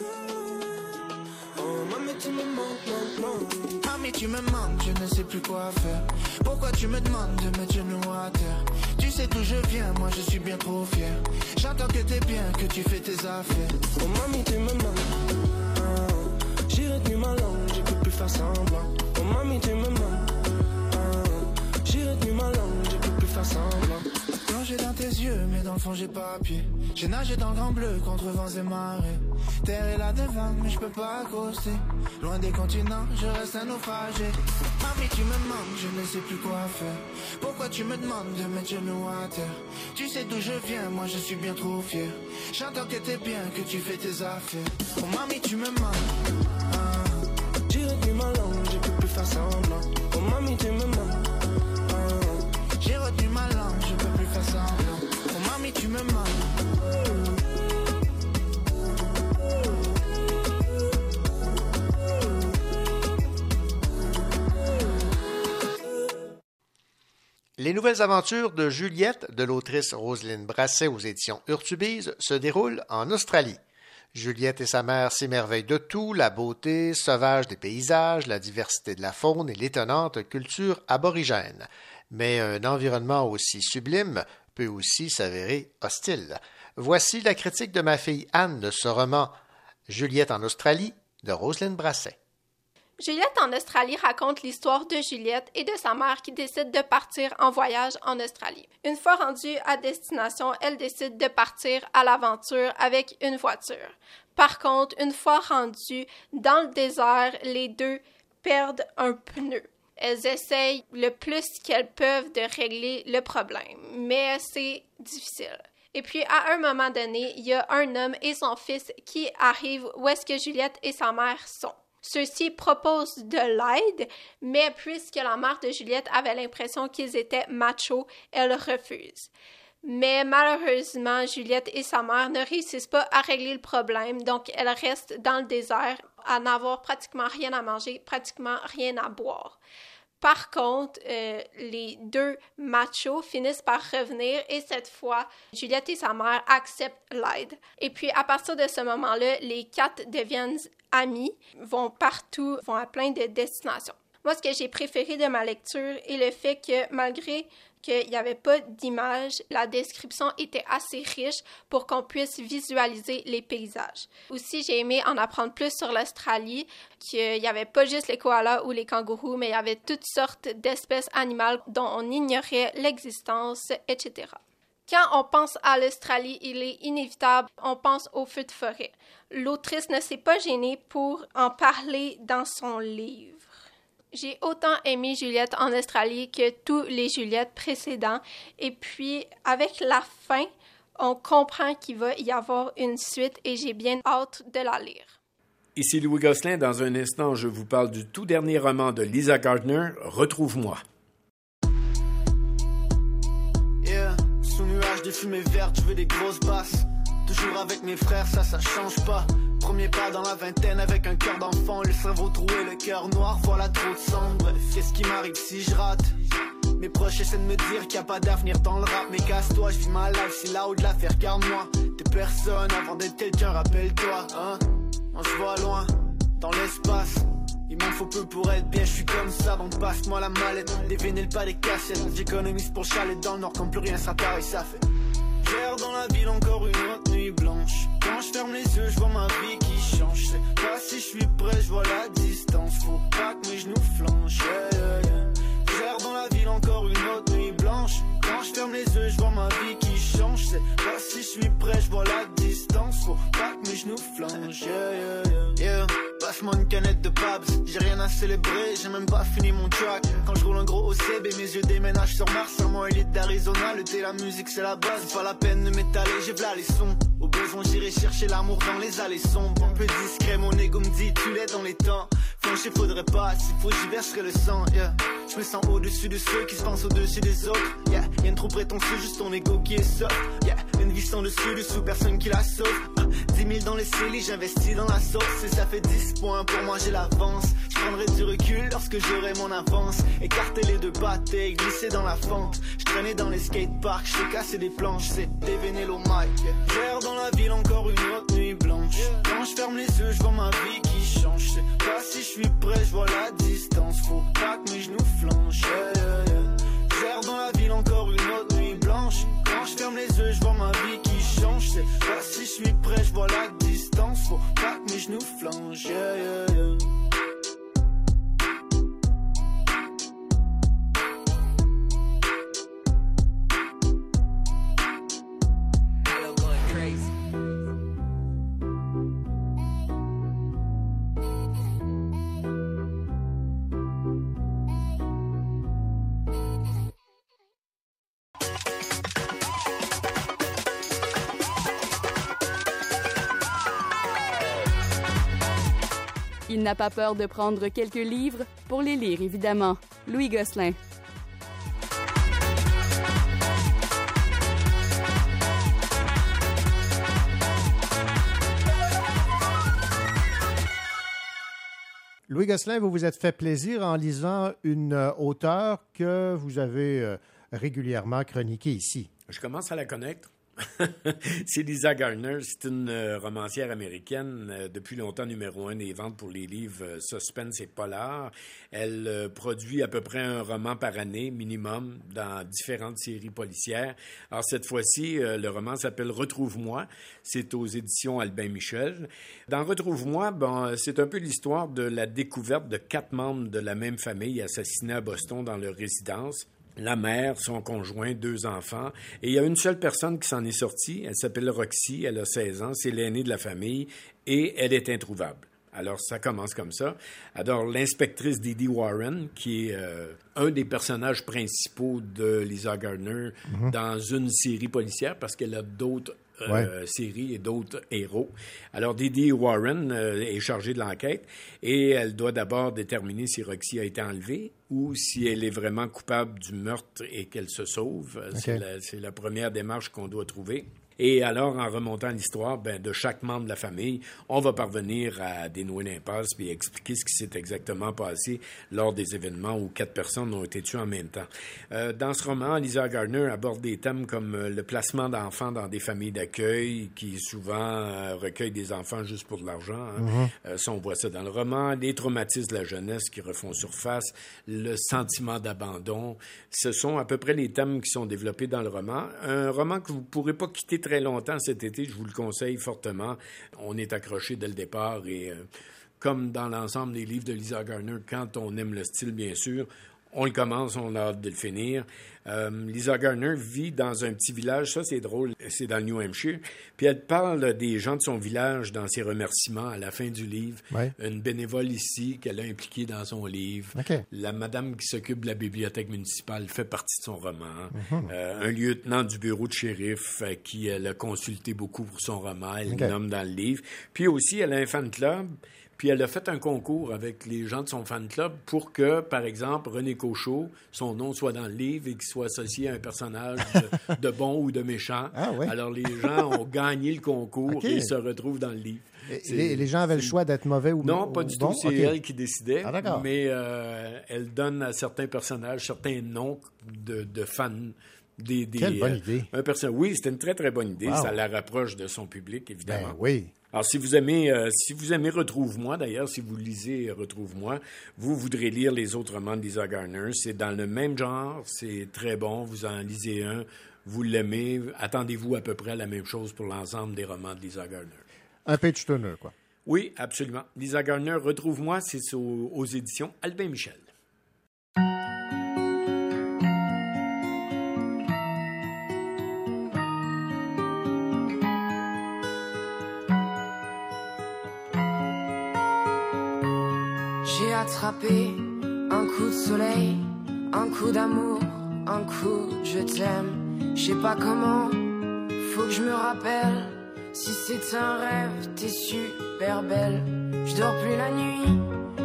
Oh mamie tu me manques, manques,
tu me manques, je ne sais plus quoi faire. Pourquoi tu me demandes de mettre genoux à terre? Tu sais d'où je viens, moi je suis bien trop fier. J'entends que t'es bien, que tu fais tes affaires.
Oh mamie tu me manques Ah, J'ai retenu ma langue, je peux plus faire semblant Oh mamie tu me manques Ah, J'ai retenu ma langue, je peux plus faire semblant
Plongé dans tes yeux, mais dans le fond j'ai pas pied. J'ai nagé dans le grand bleu contre vents et marées. Terre est là devant, mais je peux pas accoster. Loin des continents, je reste un naufragé. Mami, tu me manques, je ne sais plus quoi faire. Pourquoi tu me demandes de mettre genoux à terre? Tu sais d'où je viens, moi je suis bien trop fier. J'entends que t'es bien, que tu fais tes affaires. Oh mami, tu me manques. Ah,
J'ai retenu ma langue, je peux plus faire semblant Oh mamie tu me manques Ah,
J'ai retenu ma langue, je peux
Les nouvelles aventures de Juliette de l'autrice Roselyne Brasset aux éditions Urtubise se déroulent en Australie. Juliette et sa mère s'émerveillent de tout, la beauté sauvage des paysages, la diversité de la faune et l'étonnante culture aborigène. Mais un environnement aussi sublime peut aussi s'avérer hostile. Voici la critique de ma fille Anne de ce roman Juliette en Australie de Roselyne Brasset.
Juliette en Australie raconte l'histoire de Juliette et de sa mère qui décident de partir en voyage en Australie. Une fois rendue à destination, elle décide de partir à l'aventure avec une voiture. Par contre, une fois rendues dans le désert, les deux perdent un pneu. Elles essayent le plus qu'elles peuvent de régler le problème, mais c'est difficile. Et puis, à un moment donné, il y a un homme et son fils qui arrivent où est-ce que Juliette et sa mère sont. Ceux-ci proposent de l'aide, mais puisque la mère de Juliette avait l'impression qu'ils étaient machos, elle refuse. Mais malheureusement, Juliette et sa mère ne réussissent pas à régler le problème, donc elles restent dans le désert à n'avoir pratiquement rien à manger, pratiquement rien à boire. Par contre, euh, les deux machos finissent par revenir et cette fois, Juliette et sa mère acceptent l'aide. Et puis, à partir de ce moment-là, les quatre deviennent amis, vont partout, vont à plein de destinations. Moi, ce que j'ai préféré de ma lecture est le fait que malgré qu'il n'y avait pas d'image, la description était assez riche pour qu'on puisse visualiser les paysages. Aussi, j'ai aimé en apprendre plus sur l'Australie, qu'il n'y avait pas juste les koalas ou les kangourous, mais il y avait toutes sortes d'espèces animales dont on ignorait l'existence, etc. Quand on pense à l'Australie, il est inévitable, on pense aux feux de forêt. L'autrice ne s'est pas gênée pour en parler dans son livre. J'ai autant aimé Juliette en Australie que tous les Juliettes précédents. Et puis, avec la fin, on comprend qu'il va y avoir une suite et j'ai bien hâte de la lire.
Ici Louis Gosselin. Dans un instant, je vous parle du tout dernier roman de Lisa Gardner, Retrouve-moi.
Yeah, sous nuage de fumée verte, je veux des grosses basses. Toujours avec mes frères, ça, ça change pas. Premier pas dans la vingtaine avec un cœur d'enfant, le cerveau troué, le cœur noir, voilà trop de sang. Bref, qu'est-ce qui m'arrive si je rate? Mes proches essaient de me dire qu'il n'y a pas d'avenir dans le rap, mais casse-toi, je vis ma life, c'est là où de l'affaire, garde-moi. T'es personne avant d'être quelqu'un, rappelle-toi, hein. On se voit loin, dans l'espace. Il m'en faut peu pour être bien, je suis comme ça, donc passe-moi la mallette. Des vinyles, pas des cassettes. J'économise pour chalet dans le nord, comme plus rien pareil, ça fait. J'erre dans la ville encore une autre nuit blanche. Quand je ferme les yeux, je vois ma vie qui change. Je sais pas si je suis prêt, je vois la distance. Faut pas que mes genoux flanchent. Yeah, dans la ville encore une autre nuit blanche. Quand je ferme les yeux, je vois ma vie qui change. Sais pas si je suis prêt, je vois la distance. Faut pas que mes genoux flanchent. Yeah, yeah, yeah. yeah. Passe-moi une canette de Pabs, j'ai rien à célébrer, j'ai même pas fini mon track. Quand je roule un gros OCB, mes yeux déménagent sur Mars, mois élite d'Arizona. Le thé, la musique, c'est la base, pas la peine de m'étaler, j'ai v'là les sons. Au besoin, j'irai chercher l'amour dans les allées sombres. Un peu discret, mon ego me dit, tu l'es dans les temps. Flancher, faudrait pas, s'il faut, j'y verserai le sang, yeah. Je me sens au-dessus de ceux qui se pensent au-dessus des autres, yeah. Rien de trop prétentieux, juste ton ego qui est soft, yeah. Une vie sans dessus, dessous, personne qui la sauve. Ah, 10 000 dans les cellules, j'investis dans la sauce, et ça fait 10 points, pour moi j'ai l'avance. Je prendrai du recul lorsque j'aurai mon avance. Écarter les deux pattes et glisser dans la fente. Je traînais dans les skateparks, j'ai cassé des planches, c'est dévéné au mic. Dans la ville encore une autre nuit blanche. Quand je ferme les yeux, je vois ma vie qui change. Je sais pas si je suis prêt, je vois la distance. Faut pas que mes genoux flanchent. Yeah, dans la ville encore une autre nuit Quand je ferme les yeux, je vois ma vie qui change. Sais pas si je suis prêt, je vois la distance. Faut pas que mes genoux yeah.
N'a pas peur de prendre quelques livres pour les lire, évidemment. Louis Gosselin.
Louis Gosselin, vous vous êtes fait plaisir en lisant une euh, auteure que vous avez euh, régulièrement chroniquée ici.
Je commence à la connaître. c'est Lisa Gardner, c'est une euh, romancière américaine, euh, depuis longtemps numéro un des ventes pour les livres euh, suspense et polar. Elle produit à peu près un roman par année minimum dans différentes séries policières. Alors cette fois-ci, le roman s'appelle Retrouve-moi. C'est aux éditions Albin Michel. Dans Retrouve-moi, bon, c'est un peu l'histoire de la découverte de quatre membres de la même famille assassinés à Boston dans leur résidence la mère, son conjoint, deux enfants. Et il y a une seule personne qui s'en est sortie. Elle s'appelle Roxy, elle a 16 ans, c'est l'aînée de la famille et elle est introuvable. Alors, ça commence comme ça. Alors, l'inspectrice Didi Warren, qui est euh, un des personnages principaux de Lisa Gardner
Mhm.
dans une série policière, parce qu'elle a d'autres
Ouais.
séries et d'autres héros. Alors, Didi Warren euh, est chargée de l'enquête et elle doit d'abord déterminer si Roxy a été enlevée ou si elle est vraiment coupable du meurtre et qu'elle se sauve. C'est la- c'est la première démarche qu'on doit trouver. Et alors, en remontant l'histoire, ben, de chaque membre de la famille, on va parvenir à dénouer l'impasse puis expliquer ce qui s'est exactement passé lors des événements où quatre personnes ont été tuées en même temps. Euh, dans ce roman, Lisa Gardner aborde des thèmes comme euh, le placement d'enfants dans des familles d'accueil qui souvent euh, recueillent des enfants juste pour de l'argent. hein.
Mhm.
Euh, ça, on voit ça dans le roman. Les traumatismes de la jeunesse qui refont surface, le sentiment d'abandon. Ce sont à peu près les thèmes qui sont développés dans le roman. Un roman que vous ne pourrez pas quitter très longtemps cet été, je vous le conseille fortement. On est accroché dès le départ et... euh, comme dans l'ensemble des livres de Lisa Garner, quand on aime le style, bien sûr, on le commence, on a hâte de le finir. Euh, Lisa Garner vit dans un petit village, ça c'est drôle, c'est dans le New Hampshire. Puis elle parle des gens de son village dans ses remerciements à la fin du livre.
Ouais.
Une bénévole ici qu'elle a impliquée dans son livre. La madame qui s'occupe de la bibliothèque municipale fait partie de son roman.
Mhm.
Euh, un lieutenant du bureau de shérif euh, qui elle a consulté beaucoup pour son roman, elle le nomme dans le livre. Puis aussi, elle a un fan club. Puis elle a fait un concours avec les gens de son fan club pour que, par exemple, René Cochot, son nom soit dans le livre et qu'il soit associé à un personnage de, de bon ou de méchant.
Ah ouais.
Alors les gens ont gagné le concours et se retrouvent dans le livre.
Les, les gens avaient le choix d'être mauvais ou
non,
ou
pas du
bon?
tout. C'est elle qui décidait.
Ah.
Mais euh, elle donne à certains personnages certains noms de, de fans. Des, des,
Quelle bonne
euh,
idée.
un perso- oui, c'était une très, très bonne idée.
Wow.
Ça la rapproche de son public, évidemment.
Ben oui.
Alors, si vous aimez, euh, si vous aimez Retrouve-moi, d'ailleurs, si vous lisez Retrouve-moi, vous voudrez lire les autres romans de Lisa Garner. C'est dans le même genre, c'est très bon. Vous en lisez un, vous l'aimez. Attendez-vous à peu près à la même chose pour l'ensemble des romans de Lisa Garner.
Un page turner, quoi.
Oui, absolument. Lisa Garner, Retrouve-moi, c'est aux, aux éditions Albin Michel.
Un coup de soleil, un coup d'amour, un coup je t'aime. Je sais pas comment, faut que je me rappelle. Si c'est un rêve, t'es super belle. Je dors plus la nuit,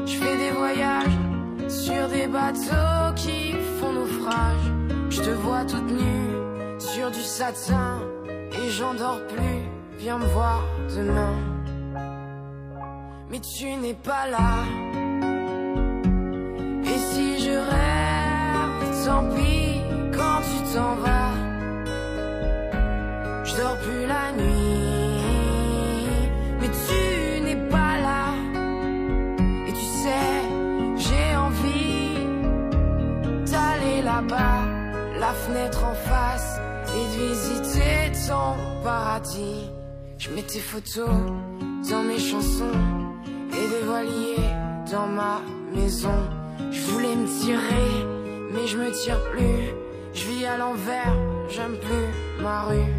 je fais des voyages sur des bateaux qui font naufrage. Je te vois toute nue sur du satin et j'en dors plus. Viens me voir demain. Mais tu n'es pas là. Tant pis quand tu t'en vas. Je dors plus la nuit, mais tu n'es pas là. Et tu sais, j'ai envie d'aller là-bas, la fenêtre en face, et de visiter ton paradis. Je mets tes photos dans mes chansons et des voiliers dans ma maison. Je voulais me tirer, mais je me tire plus. Je vis à l'envers, j'aime plus ma rue.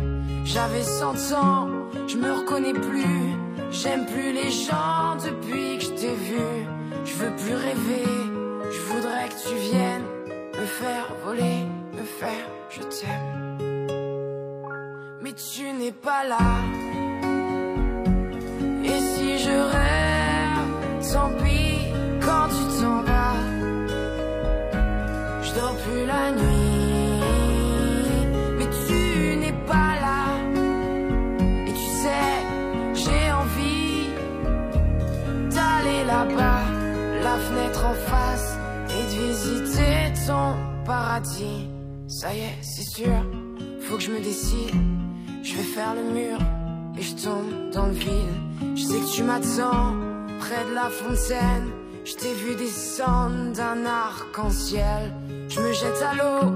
J'avais 100 ans, je me reconnais plus. J'aime plus les gens depuis que je t'ai vu. Je veux plus rêver, je voudrais que tu viennes me faire voler, me faire je t'aime. Mais tu n'es pas là. Et si je rêve, tant pis quand tu t'en vas. Dors plus la nuit, mais tu n'es pas là. Et tu sais, j'ai envie d'aller là-bas, la fenêtre en face, et de visiter ton paradis. Ça y est, c'est sûr, faut que je me décide. Je vais faire le mur et je tombe dans le vide. Je sais que tu m'attends près de la fontaine. Je t'ai vu descendre d'un arc-en-ciel. Je me jette à l'eau,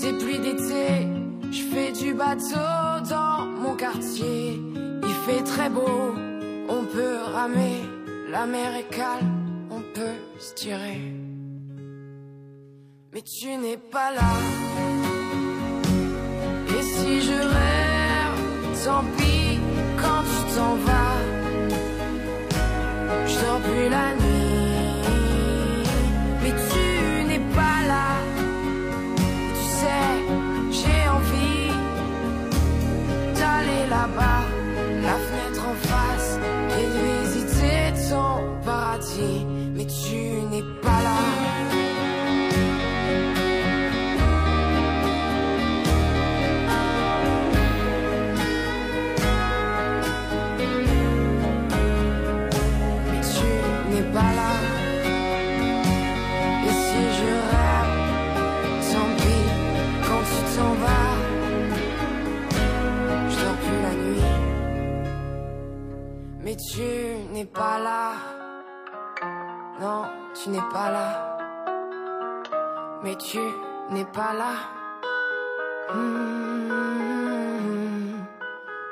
des pluies d'été. Je fais du bateau dans mon quartier. Il fait très beau, on peut ramer. La mer est calme, on peut se tirer. Mais tu n'es pas là. Et si je rêve, tant pis quand tu t'en vas. Je dors plus la nuit, là-bas, la fenêtre en face, Tu n'es pas là. Non, tu n'es pas là. Mais tu n'es pas là. Hmm,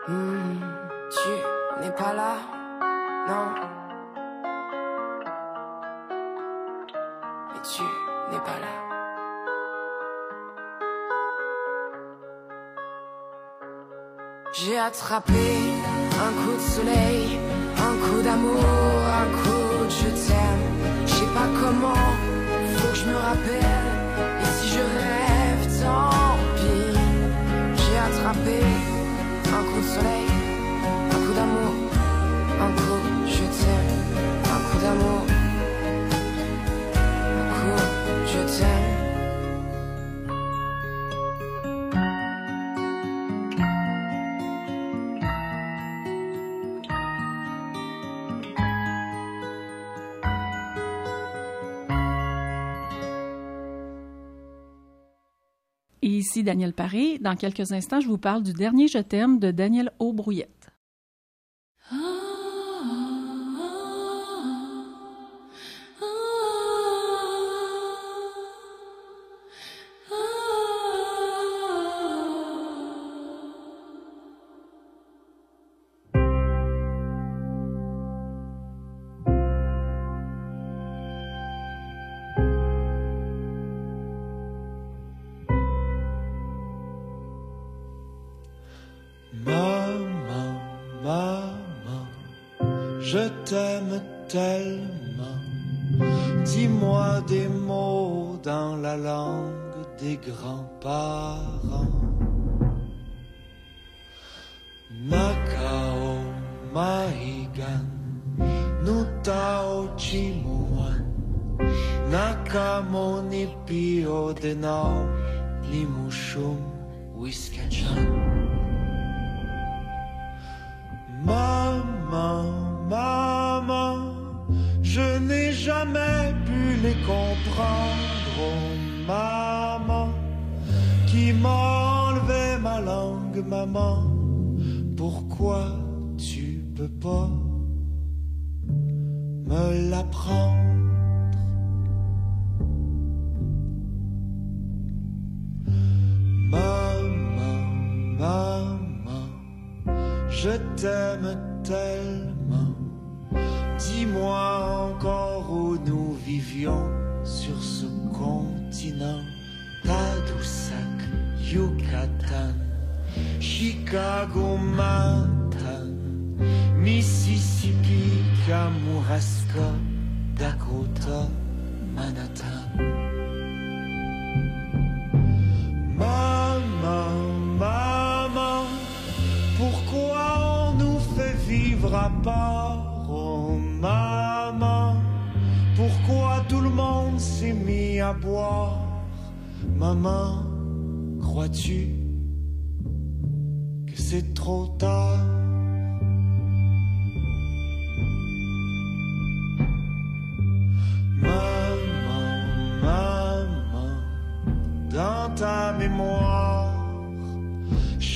hmm, tu n'es pas là. Non. Mais tu n'es pas là. J'ai attrapé un coup de soleil, un coup d'amour, un coup de je t'aime. Je sais pas comment, faut que je me rappelle. Et si je rêve, tant pis. J'ai attrapé un coup de soleil, un coup d'amour, un coup je t'aime, un coup d'amour,
ici Daniel Paré. Dans quelques instants, je vous parle du dernier Je t'aime de Daniel Aubrouillette.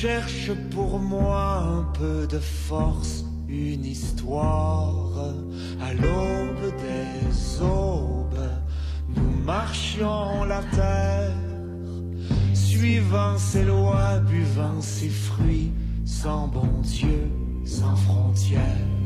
Cherche pour moi un peu de force, une histoire. À l'aube des aubes, nous marchions la terre, suivant ses lois, buvant ses fruits, sans bon Dieu, sans frontières.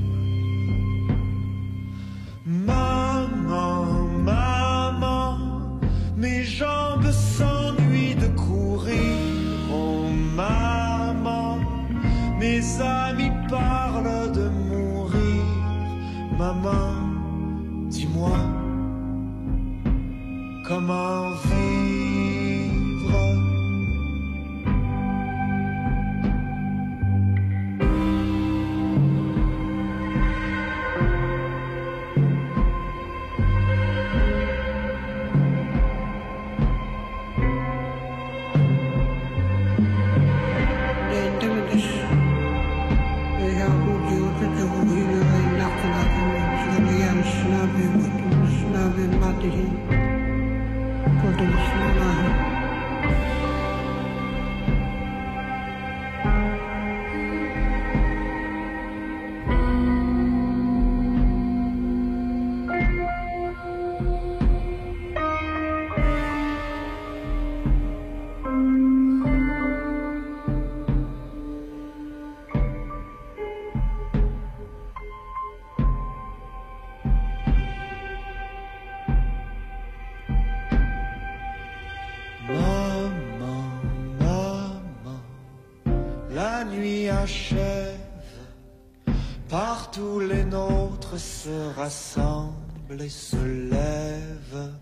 Se rassemblent et se lèvent.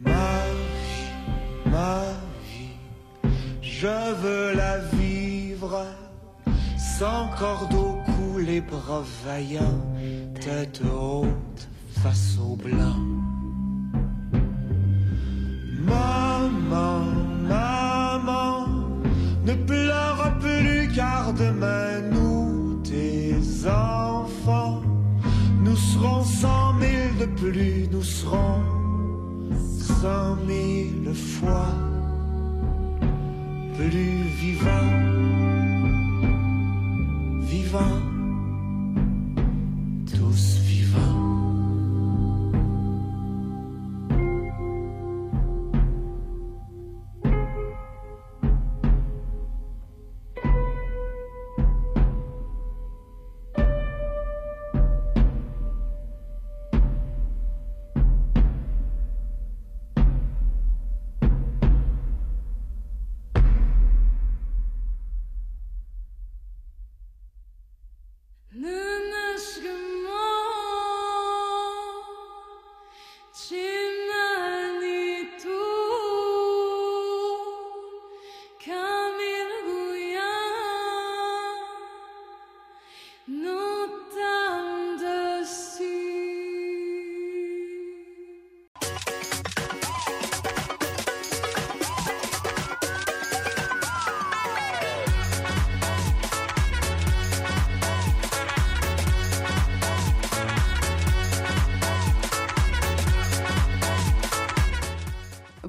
Ma vie, ma vie, je veux la vivre sans corde au cou, les bras vaillants,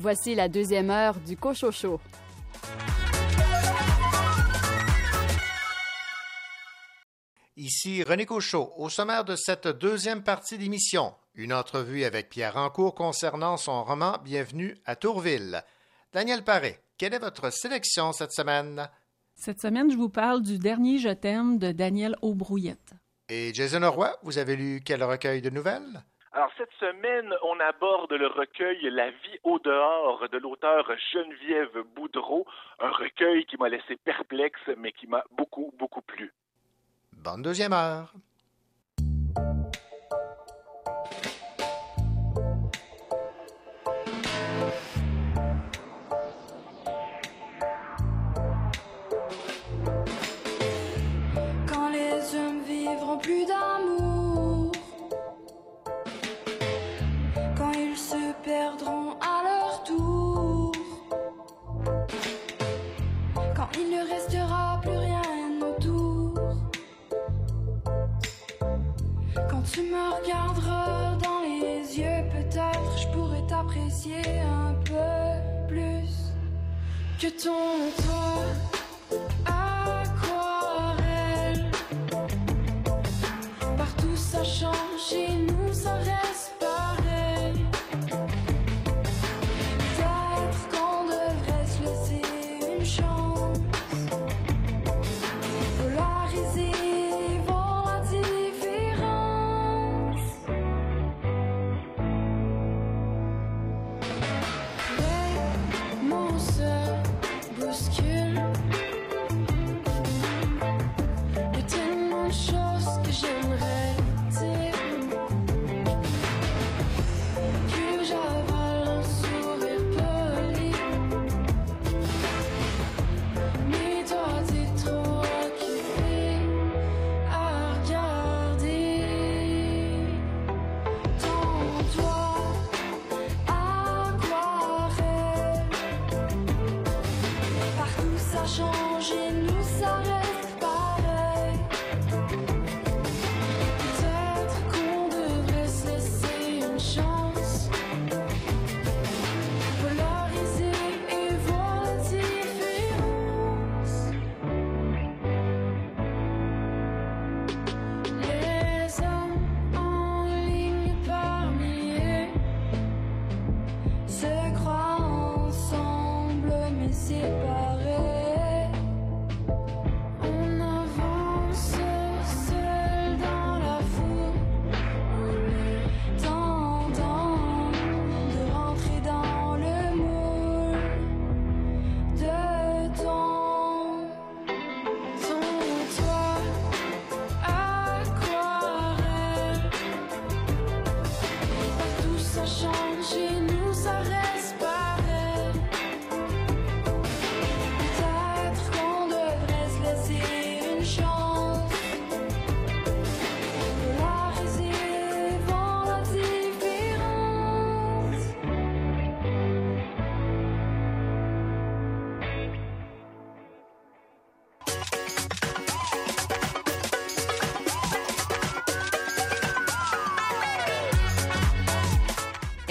Voici la deuxième heure du Cochocho.
Ici René Cochot. Au sommaire de cette deuxième partie d'émission, une entrevue avec Pierre Rancourt concernant son roman Bienvenue à Tourville. Daniel Paré, quelle est votre sélection cette semaine?
Cette semaine, je vous parle du dernier Je t'aime de Daniel Aubrouillette.
Et Jason Roy, vous avez lu quel recueil de nouvelles?
Alors, cette semaine, on aborde le recueil La vie au dehors de l'auteur Geneviève Boudreau, un recueil qui m'a laissé perplexe, mais qui m'a beaucoup, beaucoup plu.
Bonne deuxième heure.
Tu me regarderas dans les yeux, peut-être je pourrais t'apprécier un peu plus que ton toit.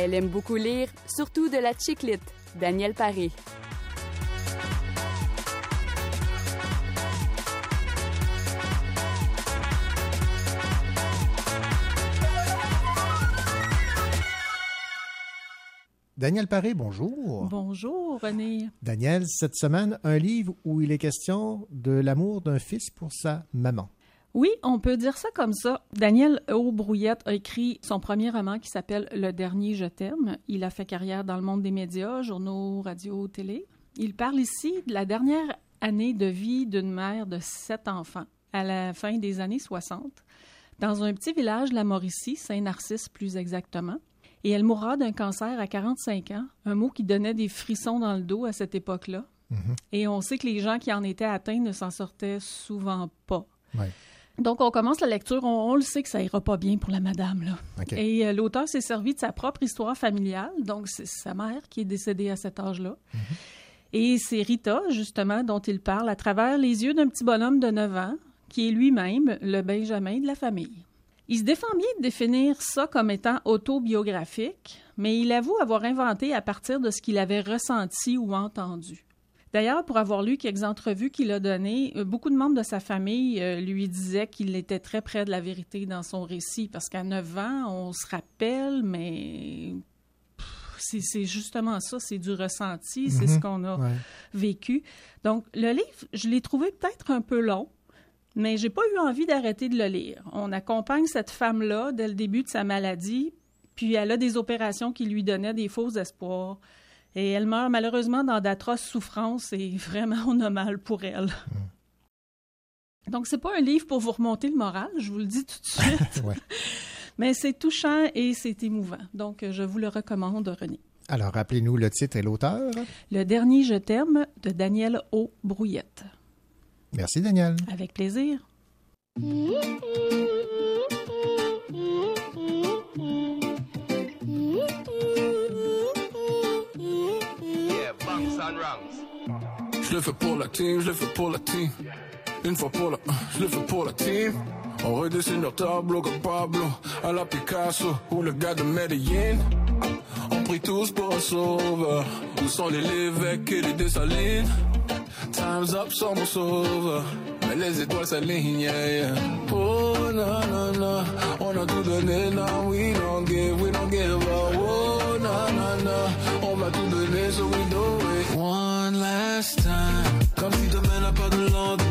Elle aime beaucoup lire, surtout de la chiclite. Danielle Paré.
Daniel Paré, bonjour.
Bonjour, René.
Daniel, cette semaine, un livre où il est question de l'amour d'un fils pour sa maman.
Oui, on peut dire ça comme ça. Daniel Aubrouillette a écrit son premier roman qui s'appelle Le dernier je t'aime. Il a fait carrière dans le monde des médias, journaux, radio, télé. Il parle ici de la dernière année de vie d'une mère de sept enfants à la fin des années 60 dans un petit village de la Mauricie, Saint-Narcisse plus exactement. Et elle mourra d'un cancer à 45 ans, un mot qui donnait des frissons dans le dos à cette époque-là. Et on sait que les gens qui en étaient atteints ne s'en sortaient souvent pas.
Ouais.
Donc, on commence la lecture. On, on le sait que ça ira pas bien pour la madame. Là. Et euh, l'auteur s'est servi de sa propre histoire familiale. Donc, c'est sa mère qui est décédée à cet âge-là. Et c'est Rita, justement, dont il parle à travers les yeux d'un petit bonhomme de 9 ans, qui est lui-même le Benjamin de la famille. Il se défend bien de définir ça comme étant autobiographique, mais il avoue avoir inventé à partir de ce qu'il avait ressenti ou entendu. D'ailleurs, pour avoir lu quelques entrevues qu'il a données, euh, beaucoup de membres de sa famille euh, lui disaient qu'il était très près de la vérité dans son récit, parce qu'à 9 ans, on se rappelle, mais c'est justement ça, c'est du ressenti, c'est
Mhm.
ce qu'on a
Ouais.
vécu. Donc, le livre, je l'ai trouvé peut-être un peu long, mais j'ai pas eu envie d'arrêter de le lire. On accompagne cette femme-là dès le début de sa maladie, puis elle a des opérations qui lui donnaient des faux espoirs. Et elle meurt malheureusement dans d'atroces souffrances et vraiment on a mal pour elle. Donc c'est pas un livre pour vous remonter le moral, je vous le dis tout de suite.
Ouais.
Mais c'est touchant et c'est émouvant. Donc je vous le recommande, René.
Alors, rappelez-nous le titre et l'auteur.
Le dernier Je t'aime de Daniel O. Brouillette.
Merci, Daniel.
Avec plaisir.
Je le fais pour la team, je le fais pour la team. Une fois pour la, je le fais pour la team. On redessine leur tableau comme Pablo, à la Picasso ou le gars de Medellin. On prie tous pour un sauveur. Où sont les Lévesques et les Dessalines? Time's up sans mon sauveur. Mais les étoiles s'alignent, yeah, yeah. Oh, na, na, na. On a tout donné, now we don't give, we don't give up. Oh, na, na, na. Time. Comme si demain n'a pas de lendemain.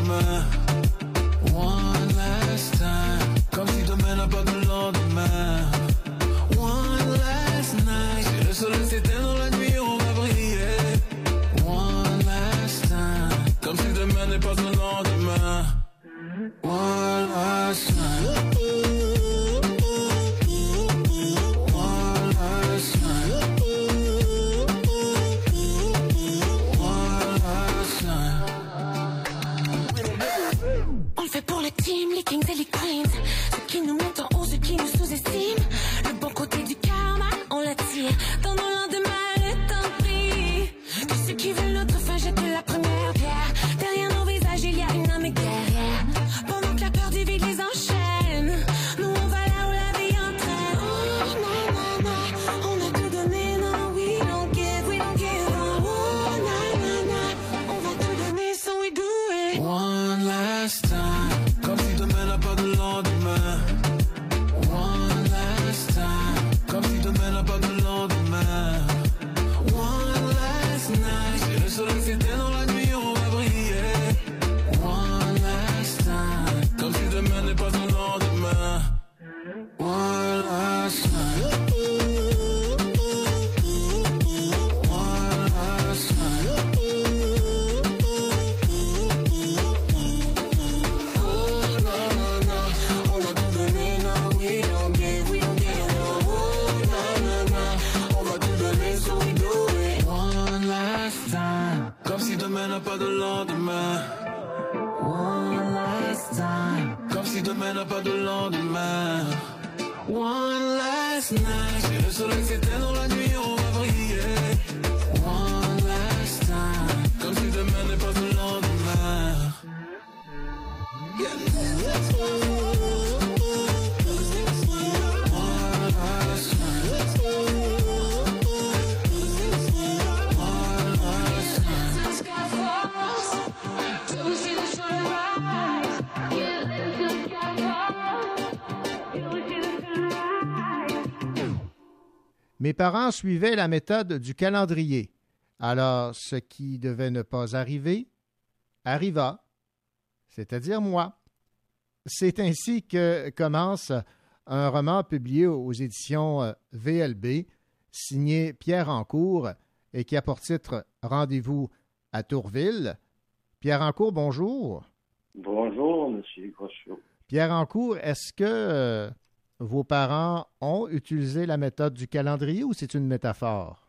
Mes parents suivaient la méthode du calendrier. Alors, ce qui devait ne pas arriver, arriva, c'est-à-dire moi. C'est ainsi que commence un roman publié aux éditions euh, VLB, signé Pierre Ancourt et qui a pour titre Rendez-vous à Tourville. Pierre Ancourt, bonjour.
Bonjour, M. Groschot.
Pierre Ancourt, est-ce que euh, vos parents ont utilisé la méthode du calendrier ou c'est une métaphore?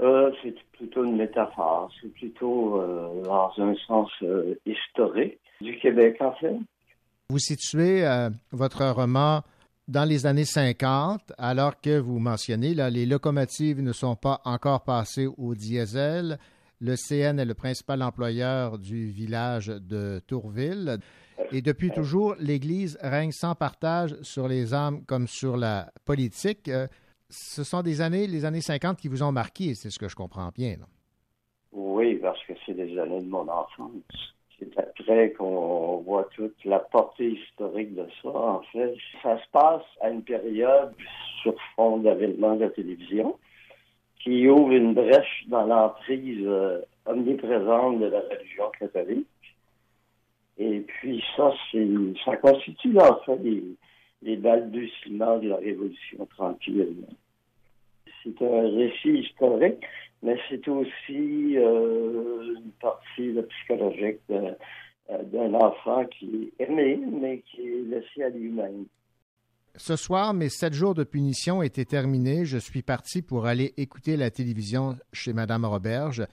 Euh, c'est plutôt une métaphore. C'est plutôt euh, dans un sens euh, historique du Québec, en fait.
Vous situez votre roman dans les années 50, alors que vous mentionnez, là, les locomotives ne sont pas encore passées au diesel. Le CN est le principal employeur du village de Tourville. Et depuis toujours, l'Église règne sans partage sur les âmes comme sur la politique. Euh, ce sont des années, les années 50 qui vous ont marqué, c'est ce que je comprends bien.
Oui, parce que c'est les années de mon enfance. C'est après qu'on voit toute la portée historique de ça. En fait, ça se passe à une période sur fond d'avènement de la télévision qui ouvre une brèche dans l'emprise euh, omniprésente de la religion catholique. Et puis ça, ça constitue en fait les, les balbutiements de la Révolution tranquille. C'est un récit historique, mais c'est aussi euh, une partie là, psychologique d'un enfant qui est aimé, mais qui est laissé à lui-même.
Ce soir, mes sept jours de punition étaient terminés. Je suis parti pour aller écouter la télévision chez Madame Roberge.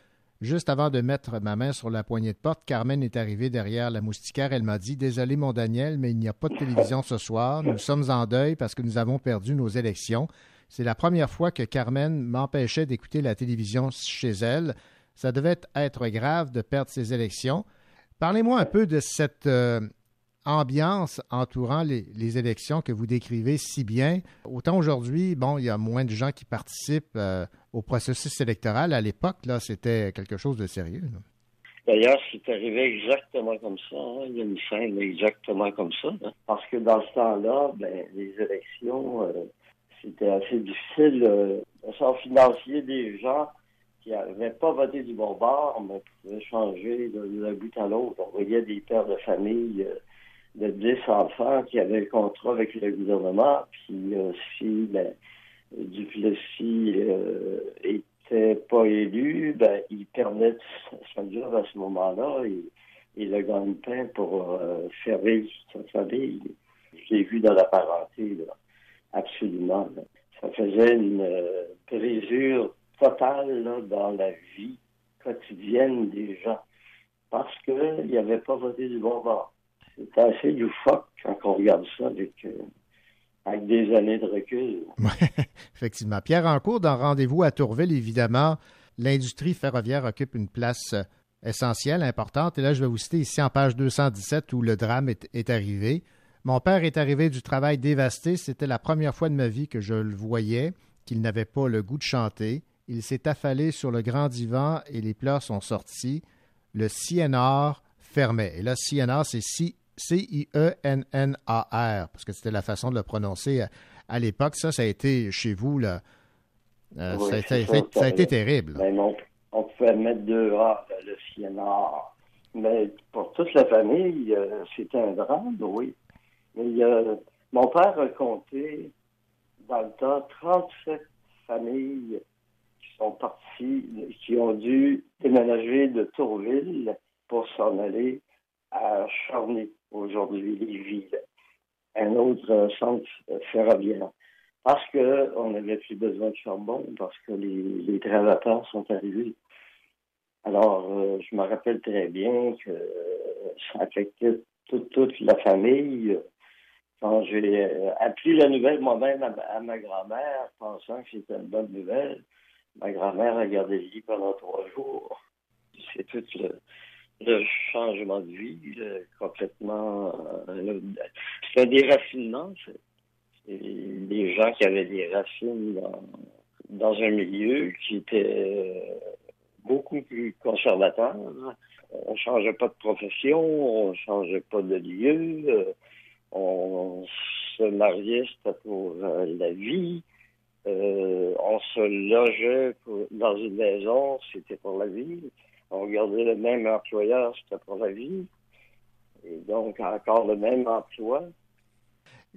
Juste avant de mettre ma main sur la poignée de porte, Carmen est arrivée derrière la moustiquaire. Elle m'a dit Désolé, mon Daniel, mais il n'y a pas de télévision ce soir. Nous sommes en deuil parce que nous avons perdu nos élections. C'est la première fois que Carmen m'empêchait d'écouter la télévision chez elle. Ça devait être grave de perdre ses élections. Parlez-moi un peu de cette euh, ambiance entourant les, élections que vous décrivez si bien. Autant aujourd'hui, bon, il y a moins de gens qui participent euh, au processus électoral. À l'époque, là, c'était quelque chose de sérieux.
D'ailleurs, c'est arrivé exactement comme ça. hein. Il y a une scène exactement comme ça. hein. Parce que dans ce temps-là, ben, les élections, euh, c'était assez difficile. Euh, financier, des gens qui n'avaient pas voté du bon bord, mais pouvaient changer d'un bout à l'autre. On voyait des pères de famille euh, de 10 enfants qui avaient le contrat avec le gouvernement, puis euh, si ben, Duplessis euh, était pas élu, ben, il perdait son job à ce moment-là et, et le gagne-pain pour euh, faire vivre sa famille. Je l'ai vu dans la parenté, là. absolument. Ça faisait une euh, brisure totale là, dans la vie quotidienne des gens parce qu'ils n'avaient pas voté du bon bord. C'est assez loufoque quand on regarde ça avec, euh, des années de recul.
Effectivement. Pierre Encourt, dans Rendez-vous à Tourville, évidemment, l'industrie ferroviaire occupe une place euh, essentielle, importante. Et là, je vais vous citer ici en page 217 où le drame est, est arrivé. Mon père est arrivé du travail dévasté. C'était la première fois de ma vie que je le voyais, qu'il n'avait pas le goût de chanter. Il s'est affalé sur le grand divan et les pleurs sont sortis. Le CNR fermait. Et là, CNR, c'est C-I-E-N-N-A-R, parce que c'était la façon de le prononcer à, à l'époque. Ça, ça a été chez vous, là. euh,
Oui,
ça, a été-
ça,
ça a été terrible.
Ben, on, on pouvait mettre deux A, là, le CNR. Mais pour toute la famille, euh, c'était un drame, oui. Mais euh, mon père a compté, dans le temps, 37 familles qui sont parties, qui ont dû déménager de Tourville pour s'en aller à Charny, aujourd'hui, Lévis, un autre centre euh, ferroviaire. Parce qu'on n'avait plus besoin de charbon, parce que les, les sont arrivés. Alors, euh, je me rappelle très bien que euh, ça affectait toute, toute la famille. Quand j'ai appris la nouvelle moi-même à, à ma grand-mère, pensant que c'était une bonne nouvelle, ma grand-mère a gardé le lit pendant trois jours. C'est tout le, le changement de vie, complètement. euh, c'est un déracinement. C'est des gens qui avaient des racines dans, dans un milieu qui était euh, beaucoup plus conservateur. On changeait pas de profession, on changeait pas de lieu, euh, on se mariait, c'était pour la vie. Euh, on se logeait dans une maison, c'était pour la vie. On gardait le même employeur, c'était pour la vie. Et donc, encore le même emploi.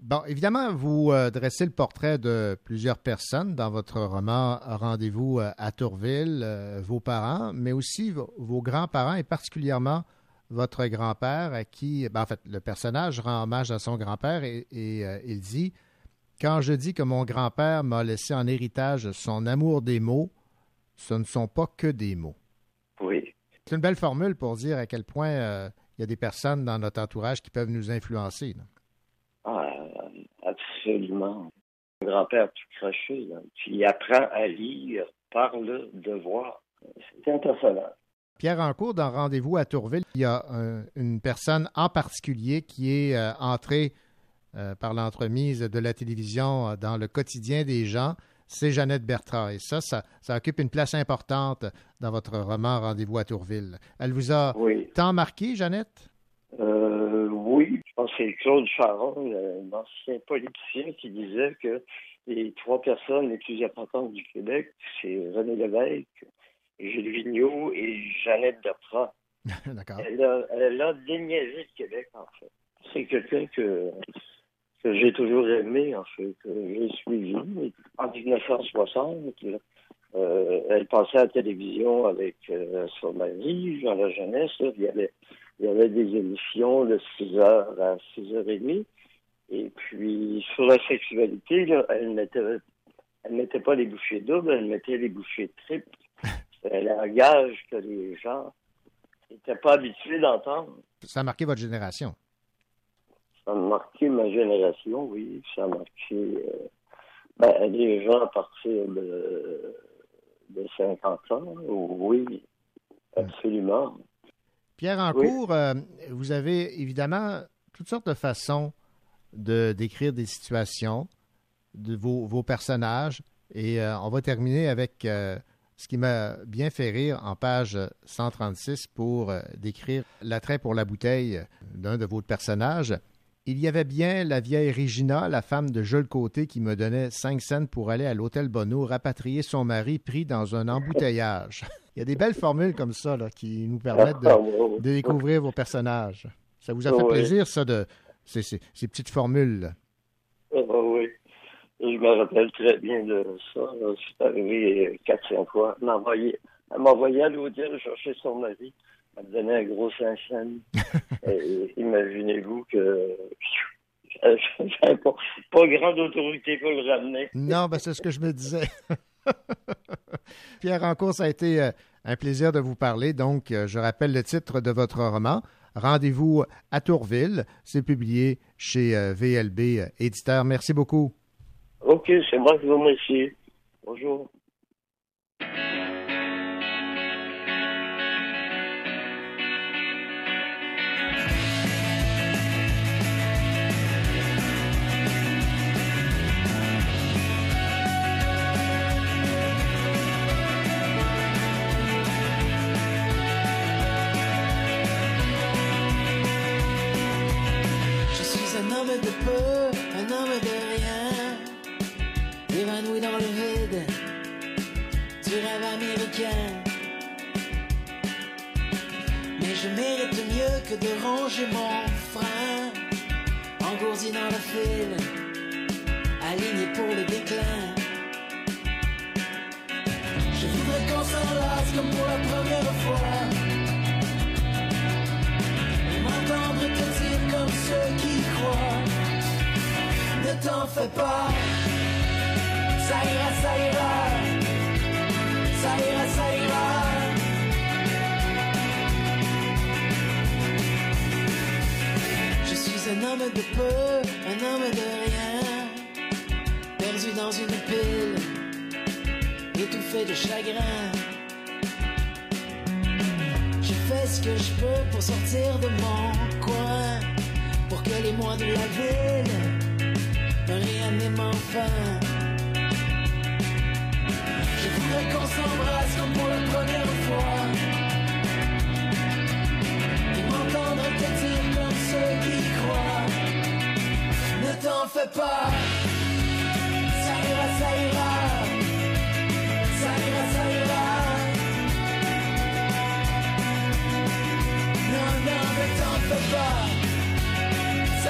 Bon, évidemment, vous euh, dressez le portrait de plusieurs personnes dans votre roman Rendez-vous euh, à Tourville, vos parents, mais aussi vo- vos grands-parents et particulièrement votre grand-père à qui, ben, en fait, le personnage rend hommage à son grand-père et, il dit Quand je dis que mon grand-père m'a laissé en héritage son amour des mots, ce ne sont pas que des mots.
Oui.
C'est une belle formule pour dire à quel point euh, il y a des personnes dans notre entourage qui peuvent nous influencer. là.
Ah, absolument. Mon grand-père tout craché, là. Il apprend à lire par le devoir. C'est impressionnant.
Pierre Rancourt, dans Rendez-vous à Tourville, il y a un- une personne en particulier qui est euh, entrée euh, par l'entremise de la télévision euh, dans le quotidien des gens. C'est Jeannette Bertrand. Et ça, ça, ça occupe une place importante dans votre roman Rendez-vous à Tourville. Elle vous a tant marqué, Jeannette?
Euh, oui, je pense que c'est Claude Charon, un ancien politicien, qui disait que les trois personnes les plus importantes du Québec, c'est René Lévesque, Gilles Vigneault et Jeannette Bertrand.
D'accord.
Elle a, elle a déniaisé le Québec, en fait. C'est quelqu'un que, que j'ai toujours aimé, en fait, que j'ai suivi. En 1960, euh, elle passait à la télévision avec euh, son mari, Jean La Jeunesse. là. Il y avait, il y avait des émissions de 6 h à 6h30. Et puis, sur la sexualité, là, elle mettait, elle mettait pas les bouchées doubles, elle mettait les bouchées triples. C'est un langage que les gens n'étaient pas habitués d'entendre.
Ça a marqué votre génération.
Ça a marqué ma génération, oui. Ça a marqué euh, ben, les gens à partir de, de 50 ans, oui, absolument.
Pierre Rancourt, euh, vous avez évidemment toutes sortes de façons de décrire des situations, de vos, vos personnages. Et euh, on va terminer avec ce qui m'a bien fait rire en page 136 pour décrire l'attrait pour la bouteille d'un de vos personnages. Il y avait bien la vieille Regina, la femme de Jules Côté, qui me donnait 5 cents pour aller à l'hôtel Bonneau rapatrier son mari pris dans un embouteillage. Il y a des belles formules comme ça là, qui nous permettent de, de découvrir vos personnages. Ça vous a fait
Oui.
plaisir, ça, de ces, ces- ces petites formules.
Ah, bah oui. Je me rappelle très bien de ça. C'est arrivé 4-5 fois. Elle envoyé à l'hôtel chercher son mari. Elle me donnait un gros 5 cents. Et imaginez-vous que pas, pas grande autorité pour le ramener.
Non, ben, c'est ce que je me disais. Pierre Rancourt, ça a été euh, un plaisir de vous parler. Donc, euh, je rappelle le titre de votre roman, Rendez-vous à Tourville. C'est publié chez euh, VLB Éditeur. Merci beaucoup.
OK, c'est moi qui vous remercie. Bonjour.
Homme de peu, un homme de rien, évanoui dans le vide du rêve américain. Mais je mérite mieux que de ronger mon frein, engourdi dans le fil, aligné pour le déclin. Je voudrais qu'on s'enlace comme pour la première fois. Ceux qui croient. Ne t'en fais pas. Ça ira, ça ira. Ça ira, ça ira. Je suis un homme de peu, un homme de rien. Perdu dans une pile Étouffé de chagrin. Je fais ce que je peux pour sortir de mon coin, pour que les mois de la ville rien n'aiment enfin. Je voudrais qu'on s'embrasse comme pour la première fois. Et m'entendre te dire comme ceux qui croient. Ne t'en fais pas, ça ira, ça ira. Ça ira, ça ira. Non, non, ne t'en fais pas.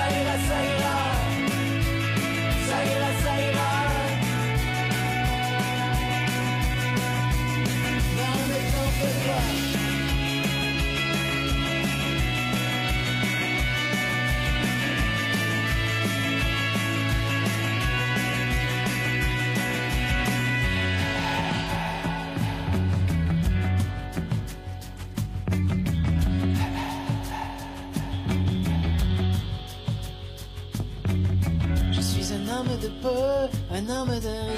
águila seguirá. Peu, un homme de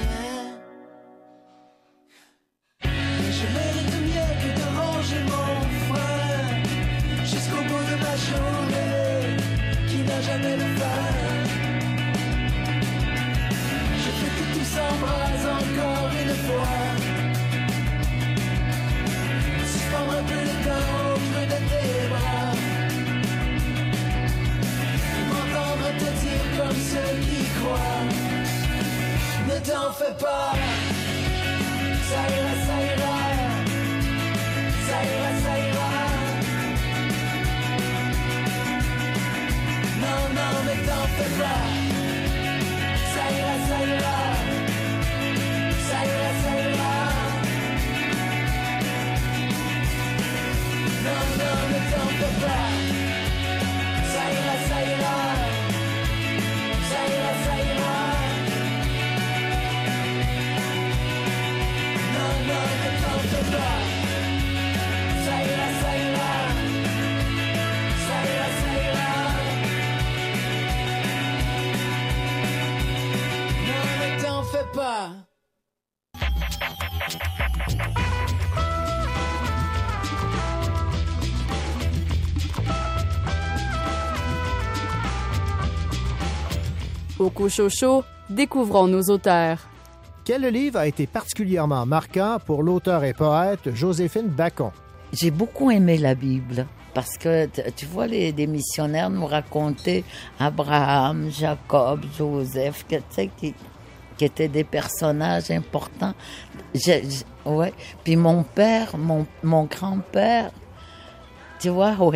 Découvrons nos auteurs.
Quel livre a été particulièrement marquant pour l'auteur et poète Joséphine Bacon?
J'ai beaucoup aimé la Bible parce que tu vois, les, les missionnaires nous racontaient Abraham, Jacob, Joseph, que, tu sais, qui, qui étaient des personnages importants. Je- je- ouais. Puis mon père, mon, mon grand-père, tu vois, au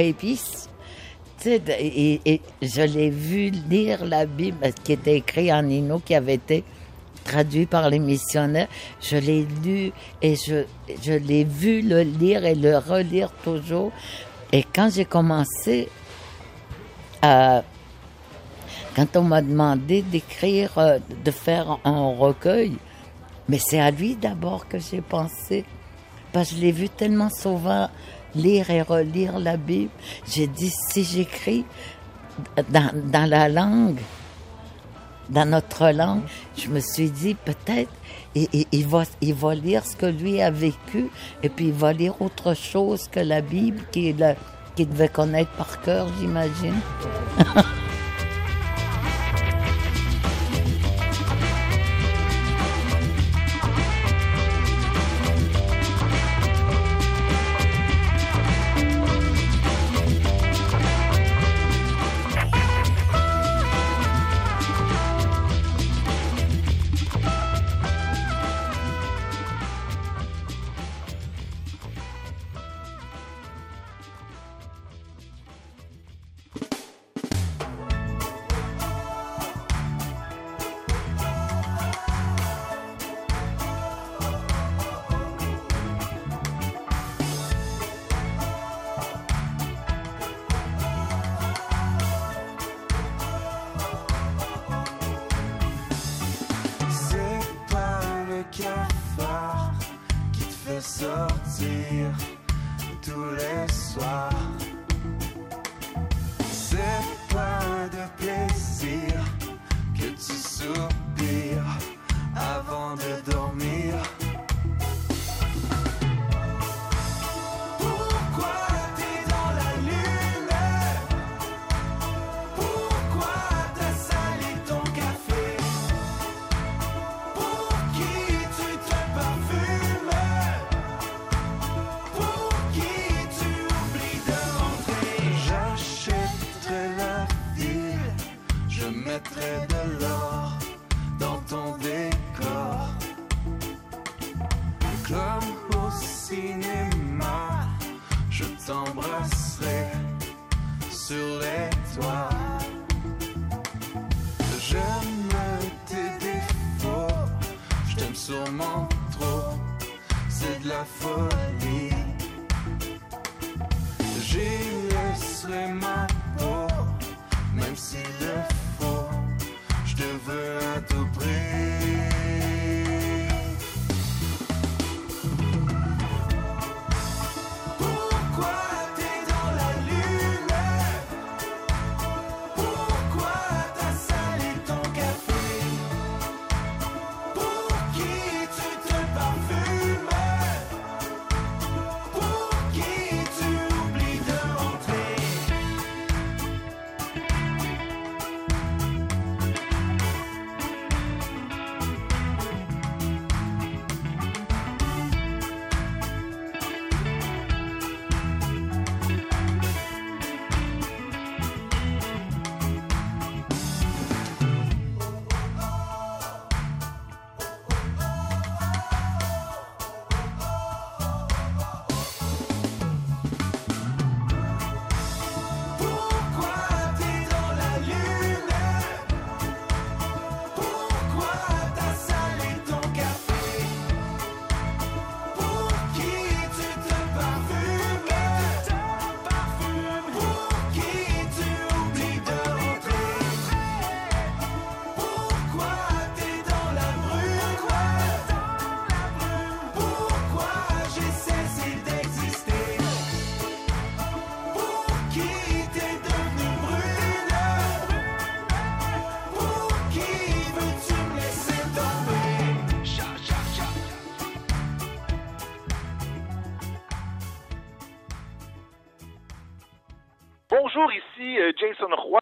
et, et je l'ai vu lire la Bible qui était écrite en Innu, qui avait été traduit par les missionnaires. Je l'ai lu et je, je l'ai vu le lire et le relire toujours. Et quand j'ai commencé. Quand on m'a demandé d'écrire, euh, de faire un recueil, mais c'est à lui d'abord que j'ai pensé. Parce que je l'ai vu tellement souvent lire et relire la Bible. J'ai dit, si j'écris dans, la langue, dans notre langue, je me suis dit peut-être il, va, lire ce que lui a vécu et puis il va lire autre chose que la Bible qu'il qu'il devait connaître par cœur, j'imagine.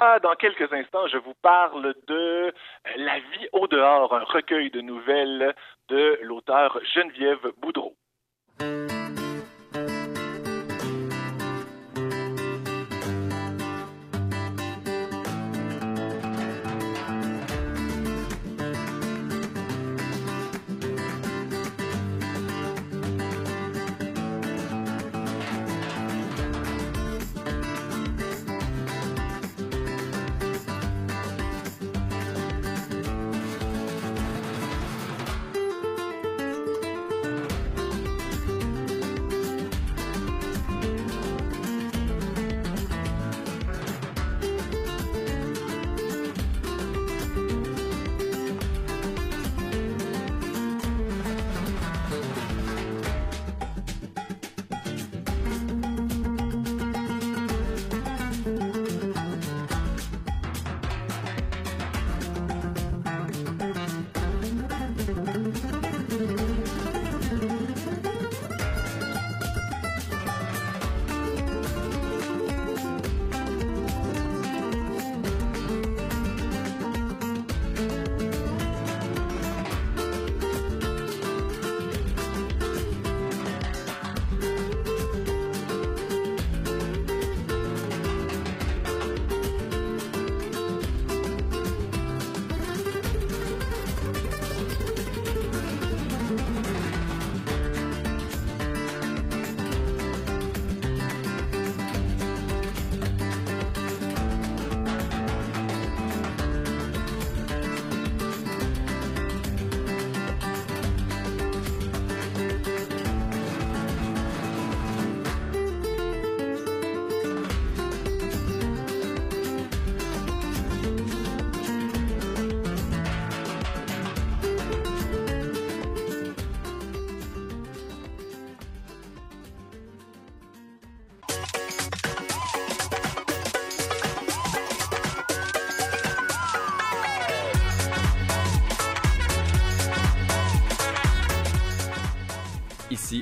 Ah, dans
quelques instants, je vous parle de euh, La vie au dehors, un recueil de nouvelles de l'auteur Geneviève Boudreau.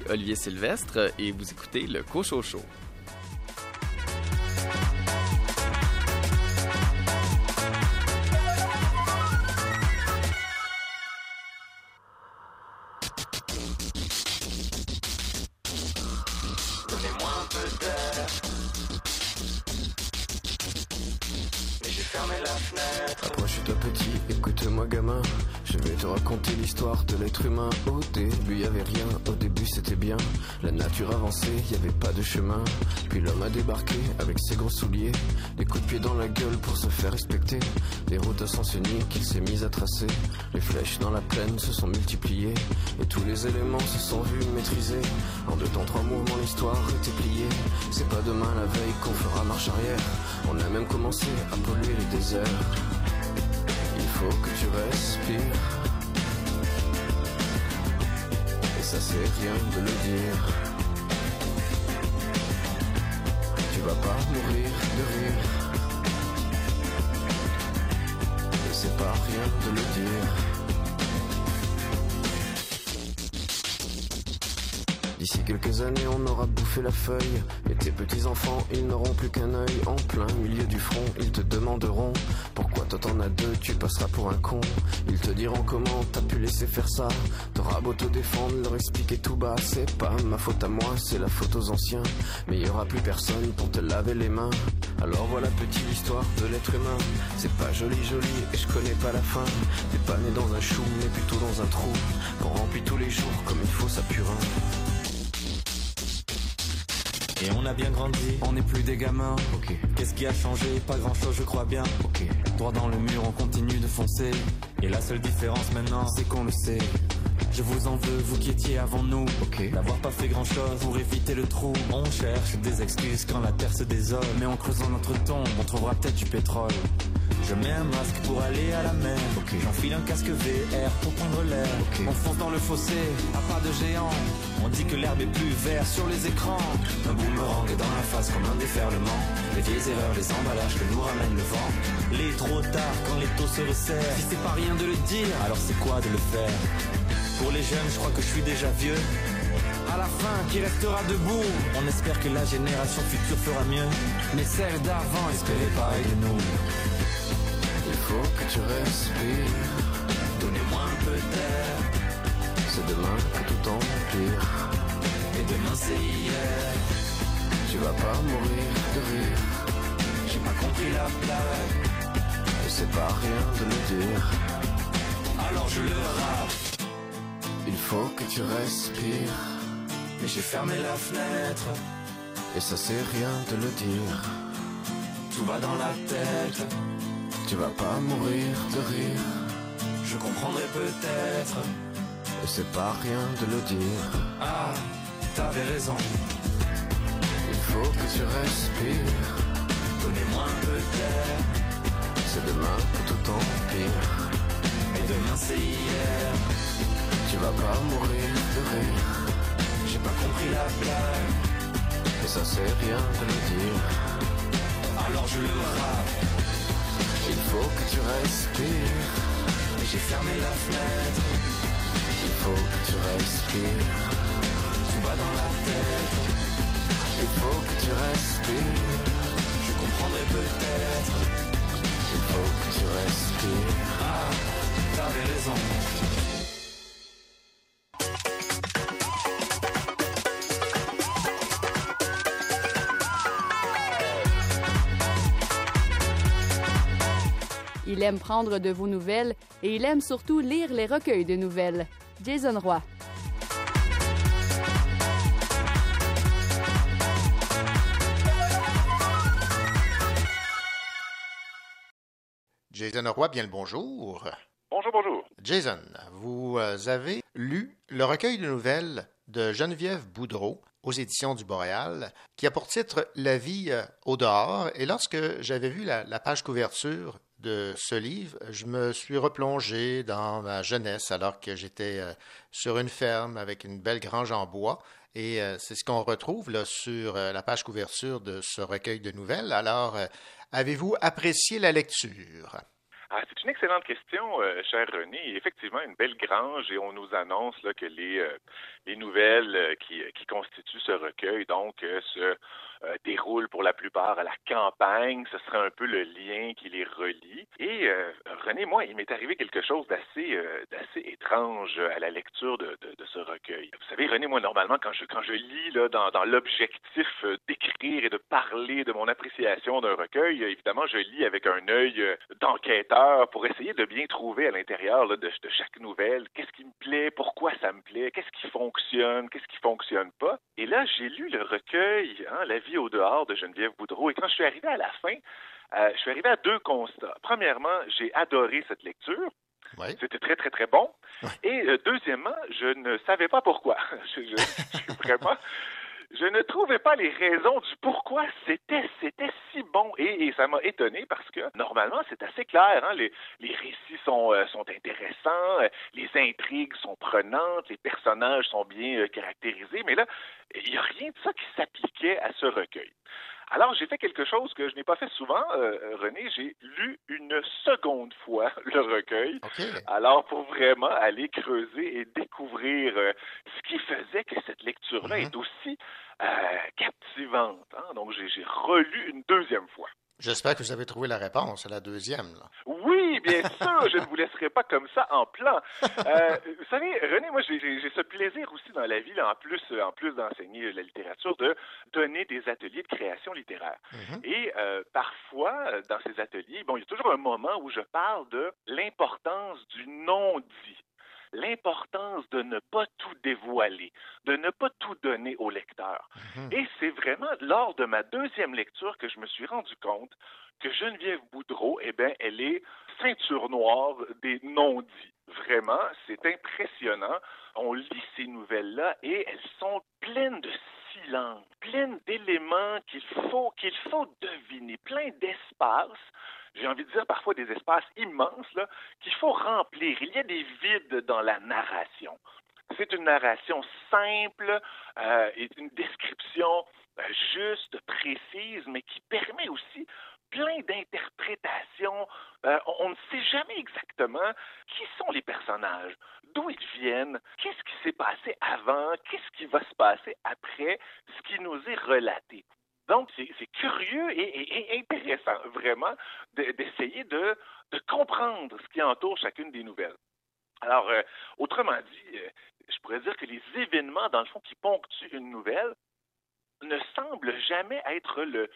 Olivier Sylvestre et vous écoutez le Cochot Show.
Avançait, y avait pas de chemin. Puis l'homme a débarqué avec ses gros souliers. Des coups de pied dans la gueule pour se faire respecter. Des routes à qu'il s'est mis à tracer. Les flèches dans la plaine se sont multipliées. Et tous les éléments se sont vus maîtrisés. En deux temps, trois mouvements, l'histoire était pliée. C'est pas demain la veille qu'on fera marche arrière. On a même commencé à polluer les déserts. Il faut que tu respires. Et ça c'est rien de le dire. Vas pas mourir de rire. Et c'est pas rien de le dire. D'ici quelques années, on aura bouffé la feuille. Et tes petits enfants, ils n'auront plus qu'un œil. En plein milieu du front, ils te demanderont pourquoi toi t'en as deux, tu passeras pour un con. Ils te diront comment t'as pu laisser faire ça. T'auras beau te défendre, leur expliquer tout bas. C'est pas ma faute à moi, c'est la faute aux anciens. Mais y aura plus personne pour te laver les mains. Alors voilà petite l'histoire de l'être humain. C'est pas joli joli et je connais pas la fin. T'es pas né dans un chou, mais plutôt dans un trou. Qu'on remplit tous les jours comme il faut sa purin.
Et on a bien grandi, on n'est plus des gamins. Qu'est-ce qui a changé? Pas grand chose, je crois bien. Ok. Droit dans le mur, on continue de foncer. Et la seule différence maintenant, c'est qu'on le sait. Je vous en veux, vous qui étiez avant nous. Ok. D'avoir pas fait grand chose pour éviter le trou. On cherche des excuses quand la terre se désole. Mais en creusant notre tombe, on trouvera peut-être du pétrole. Je mets un masque pour aller à la mer. J'enfile un casque VR pour prendre l'air. On fonce dans le fossé, à pas de géant. On dit que l'herbe est plus verte sur les écrans. Un boomerang est dans la face comme un déferlement. Les vieilles erreurs, les emballages que nous ramène le vent. Il est trop tard quand les taux se resserrent. Si c'est pas rien de le dire, alors c'est quoi de le faire? Pour les jeunes, je crois que je suis déjà vieux. À la fin, qui restera debout? On espère que la génération future fera mieux. Mais celle d'avant espérait pareil de nous?
Il faut que tu respires.
Donnez-moi un peu d'air.
C'est demain que tout empire.
Et demain c'est hier.
Tu vas pas mourir de rire.
J'ai pas compris la blague.
Et c'est pas rien de le dire.
Alors je le rappe.
Il faut que tu respires.
Mais j'ai fermé la fenêtre.
Et ça c'est rien de le dire.
Tout va dans la tête.
Tu vas pas mourir de rire.
Je comprendrai peut-être.
Et c'est pas rien de le dire.
Ah, t'avais raison.
Il faut que tu respires.
Donnez-moi un peu d'air.
C'est demain que tout empire.
Et demain c'est hier.
Tu vas pas mourir de rire.
J'ai pas compris la blague.
Et ça c'est rien de le dire.
Alors je le rappe.
Il faut que tu respires.
J'ai fermé la fenêtre.
Il faut que tu respires.
Tout va dans la tête.
Il faut que tu respires.
Je comprendrai peut-être.
Il faut que tu respires.
Ah, t'avais raison.
Il aime prendre de vos nouvelles et il aime surtout lire les recueils de nouvelles. Jason Roy.
Jason Roy, bien le bonjour.
Bonjour, bonjour.
Jason, vous euh, avez lu le recueil de nouvelles de Geneviève Boudreau aux éditions du Boréal, qui a pour titre La vie euh, au dehors. Et lorsque j'avais vu la, la page couverture de ce livre, je me suis replongé dans ma jeunesse alors que j'étais euh, sur une ferme avec une belle grange en bois. Et euh, c'est ce qu'on retrouve là, sur euh, la page couverture de ce recueil de nouvelles. Alors, avez-vous apprécié la lecture?
Ah, c'est une excellente question, cher René. Effectivement, une belle grange et on nous annonce là, que les, les nouvelles qui, qui constituent ce recueil, donc, euh, euh, déroulent pour la plupart à la campagne. Ce serait un peu le lien qui les relie. Et euh, René, moi, il m'est arrivé quelque chose d'assez euh, étrange à la lecture de, de, ce recueil. Vous savez, René, moi, normalement, quand je, quand je lis là, dans, dans l'objectif d'écrire et de parler de mon appréciation d'un recueil, évidemment, je lis avec un œil d'enquêteur pour essayer de bien trouver à l'intérieur de, de chaque nouvelle qu'est-ce qui me plaît, pourquoi ça me plaît, qu'est-ce qui fonctionne, qu'est-ce qui fonctionne pas? Et là, j'ai lu le recueil hein, La vie au dehors de Geneviève Boudreau. Et quand je suis arrivé à la fin, euh, je suis arrivé à deux constats. Premièrement, j'ai adoré cette lecture. C'était très, très, très bon. Et euh, deuxièmement, je ne savais pas pourquoi. je, je, je, vraiment, je ne trouvais pas les raisons du pourquoi c'était c'était si bon et, ça m'a étonné parce que normalement c'est assez clair hein? les, récits sont euh, intéressants euh, les intrigues sont prenantes les personnages sont bien euh, caractérisés mais là il n'y a rien de ça qui s'appliquait à ce recueil alors, j'ai fait quelque chose que je n'ai pas fait souvent, euh, René. J'ai lu une seconde fois le recueil.
Okay.
Alors, pour vraiment aller creuser et découvrir euh, ce qui faisait que cette lecture-là
Mhm.
est aussi euh, captivante. hein. Donc, j'ai relu une deuxième fois.
J'espère que vous avez trouvé la réponse à la deuxième. Là.
Oui, bien sûr, je ne vous laisserai pas comme ça en plan. Euh, vous savez, René, moi, j'ai ce plaisir aussi dans la vie, là, en plus, euh, en plus d'enseigner la littérature, de donner des ateliers de création littéraire.
Mhm.
Et euh, parfois, dans ces ateliers, bon, il y a toujours un moment où je parle de l'importance du non-dit l'importance de ne pas tout dévoiler, de ne pas tout donner au lecteur.
Mhm.
Et c'est vraiment lors de ma deuxième lecture que je me suis rendu compte que Geneviève Boudreau, eh bien, elle est ceinture noire des non-dits. Vraiment, c'est impressionnant. On lit ces nouvelles-là et elles sont pleines de silence, pleines d'éléments qu'il faut, qu'il faut deviner, plein d'espaces j'ai envie de dire parfois des espaces immenses qu'il faut remplir. Il y a des vides dans la narration. C'est une narration simple euh, et une description euh, juste, précise, mais qui permet aussi plein d'interprétations. Euh, on ne sait jamais exactement qui sont les personnages, d'où ils viennent, qu'est-ce qui s'est passé avant, qu'est-ce qui va se passer après, ce qui nous est relaté. Donc, c'est curieux et, intéressant, vraiment, d'essayer de, comprendre ce qui entoure chacune des nouvelles. Alors, euh, autrement dit, euh, je pourrais dire que les événements, dans le fond, qui ponctuent une nouvelle, ne semblent jamais être le,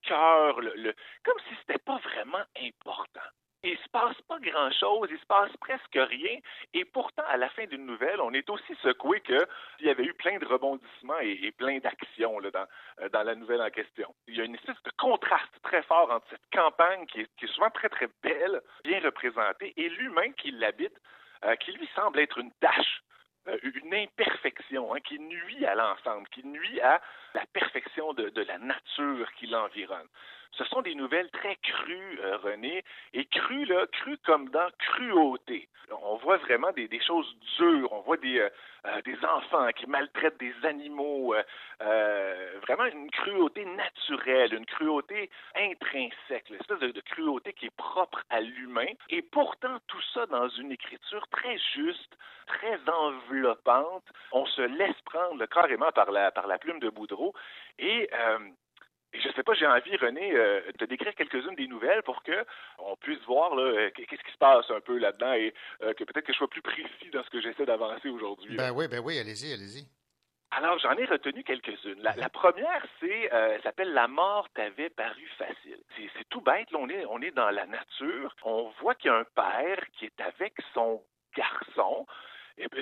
cœur, le, le, comme si c'était pas vraiment important. Il se passe pas grand-chose, il se passe presque rien, et pourtant, à la fin d'une nouvelle, on est aussi secoué qu'il y avait eu plein de rebondissements et, plein d'actions dans, euh, dans la nouvelle en question. Il y a une espèce de contraste très fort entre cette campagne qui est, souvent très, très belle, bien représentée, et l'humain qui l'habite, euh, qui lui semble être une tâche euh, une imperfection hein, qui nuit à l'ensemble, qui nuit à la perfection de la nature qui l'environne. Ce sont des nouvelles très crues, euh, René, et crues, là, crues comme dans cruauté. On voit vraiment des, choses dures, on voit des, euh, des enfants qui maltraitent des animaux, euh, vraiment une cruauté naturelle, une cruauté intrinsèque, l'espèce de, de cruauté qui est propre à l'humain, et pourtant tout ça dans une écriture très juste, très enveloppante. On se laisse prendre carrément par la, par la plume de Boudreau, euh, et je ne sais pas, j'ai envie, René, euh, de décrire quelques-unes des nouvelles pour que on puisse voir là, qu'est-ce qui se passe un peu là-dedans et euh, que peut-être que je sois plus précis dans ce que j'essaie d'avancer aujourd'hui.
Ben oui, ben oui, allez-y, allez-y.
Alors, j'en ai retenu quelques-unes. La, la première, c'est, euh, s'appelle La mort t'avait paru facile. C'est tout bête, là, on est, on est dans la nature. On voit qu'il y a un père qui est avec son garçon.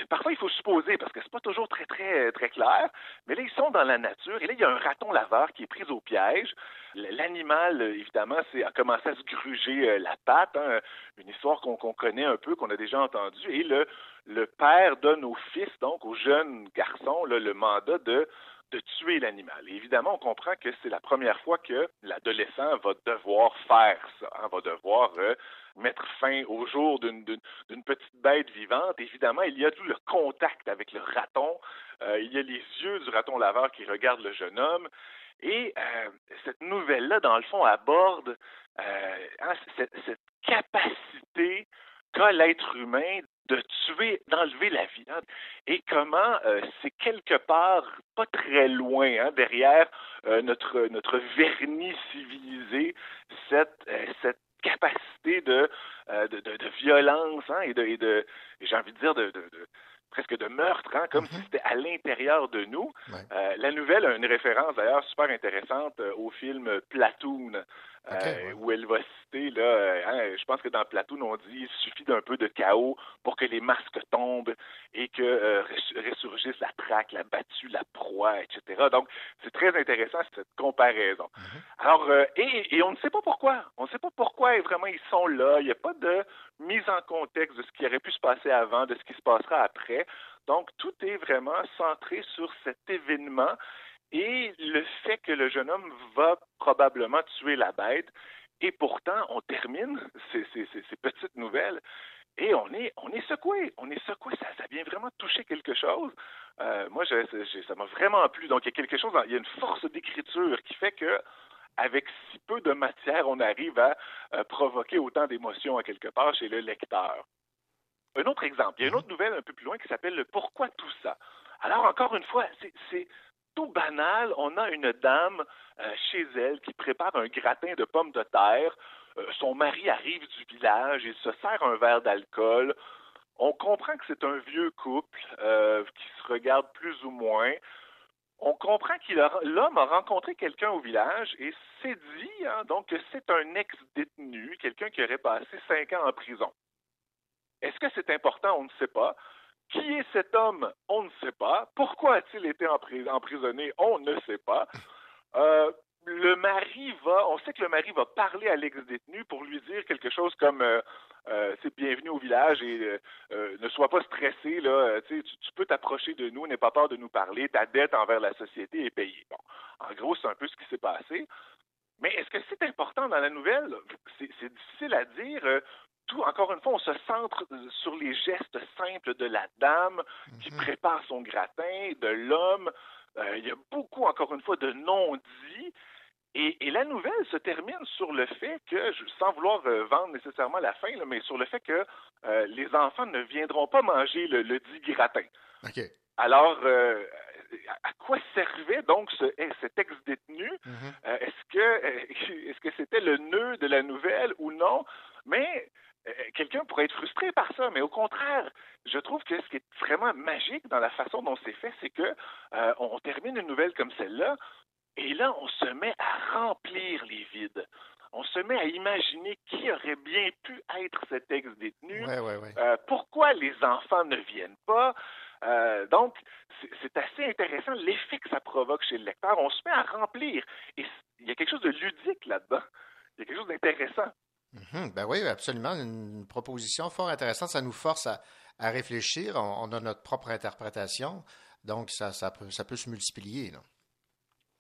Parfois, il faut supposer, parce que c'est pas toujours très, très, très clair, mais là, ils sont dans la nature, et là, il y a un raton laveur qui est pris au piège. L'animal, évidemment, c'est, a commencé à se gruger la patte, hein, une histoire qu'on qu connaît un peu, qu'on a déjà entendue, et le, le père donne au fils, donc au jeune garçon, le mandat de de tuer l'animal. Évidemment, on comprend que c'est la première fois que l'adolescent va devoir faire ça, hein, va devoir euh, mettre fin au jour d'une petite bête vivante. Évidemment, il y a tout le contact avec le raton, euh, il y a les yeux du raton laveur qui regardent le jeune homme. Et euh, cette nouvelle-là, dans le fond, aborde hein, cette, capacité qu'a l'être humain de tuer, d'enlever la vie. hein. Et comment euh, c'est quelque part pas très loin hein, derrière euh, notre vernis civilisé euh, cette capacité de, euh, de, de, de violence hein, et de, et de j'ai envie de dire de, presque de meurtre, hein, comme si c'était à l'intérieur de nous. Euh, la nouvelle a une référence d'ailleurs super intéressante euh, au film Platoon, euh, où elle va citer, là, euh, hein, je pense que dans Platoon, on dit il suffit d'un peu de chaos pour que les masques tombent et que euh, res- ressurgisse la traque, la battue, la proie, etc. Donc, c'est très intéressant cette comparaison. Alors, euh, et, et on ne sait pas pourquoi. On ne sait pas pourquoi vraiment ils sont là. Il n'y a pas de mise en contexte de ce qui aurait pu se passer avant, de ce qui se passera après. Donc, tout est vraiment centré sur cet événement et le fait que le jeune homme va probablement tuer la bête. Et pourtant, on termine ces, petites nouvelles et on est, on est secoué. On est secoué. Ça, vient vraiment toucher quelque chose. Euh, moi, ça m'a vraiment plu. Donc, il y a quelque chose, il y a une force d'écriture qui fait que avec si peu de matière, on arrive à euh, provoquer autant d'émotions à quelque part chez le lecteur. Un autre exemple, il y a une autre nouvelle un peu plus loin qui s'appelle le Pourquoi tout ça. Alors, encore une fois, c'est tout banal. On a une dame euh, chez elle qui prépare un gratin de pommes de terre. Euh, son mari arrive du village, il se sert un verre d'alcool. On comprend que c'est un vieux couple euh, qui se regarde plus ou moins. On comprend qu'il l'homme a rencontré quelqu'un au village et s'est dit hein, que c'est un ex-détenu, quelqu'un qui aurait passé cinq ans en prison. Est-ce que c'est important? On ne sait pas. Qui est cet homme? On ne sait pas. Pourquoi a-t-il été empris- emprisonné? On ne sait pas. Euh, le mari va, on sait que le mari va parler à l'ex-détenu pour lui dire quelque chose comme euh, euh, c'est bienvenu au village et ne sois pas stressé là, tu, tu peux t'approcher de nous, n'aie pas peur de nous parler, ta dette envers la société est payée. Bon, en gros, c'est un peu ce qui s'est passé. Mais est-ce que c'est important dans la nouvelle? C'est difficile à dire. Tout, encore une fois, on se centre euh, sur les gestes simples de la dame qui prépare son gratin, de l'homme. Euh, il y a beaucoup, encore une fois, de non-dits. Et, et la nouvelle se termine sur le fait que, sans vouloir euh, vendre nécessairement la fin, là, mais sur le fait que euh, les enfants ne viendront pas manger le, le dit gratin. Alors, euh, à quoi servait donc ce, eh, cet ex-détenu? Euh, est-ce que est-ce que c'était le nœud de la nouvelle ou non? Mais quelqu'un pourrait être frustré par ça, mais au contraire, je trouve que ce qui est vraiment magique dans la façon dont c'est fait, c'est que euh, on termine une nouvelle comme celle-là, et là, on se met à remplir les vides. On se met à imaginer qui aurait bien pu être cet ex-détenu.
Ouais, ouais, ouais.
Euh, pourquoi les enfants ne viennent pas? Euh, donc, c'est- assez intéressant l'effet que ça provoque chez le lecteur. On se met à remplir. Et il y a quelque chose de ludique là-dedans. Il y a quelque chose d'intéressant.
Mhm, ben oui, absolument. Une proposition fort intéressante. Ça nous force à, réfléchir. On, a notre propre interprétation. Donc, ça, peut, se multiplier.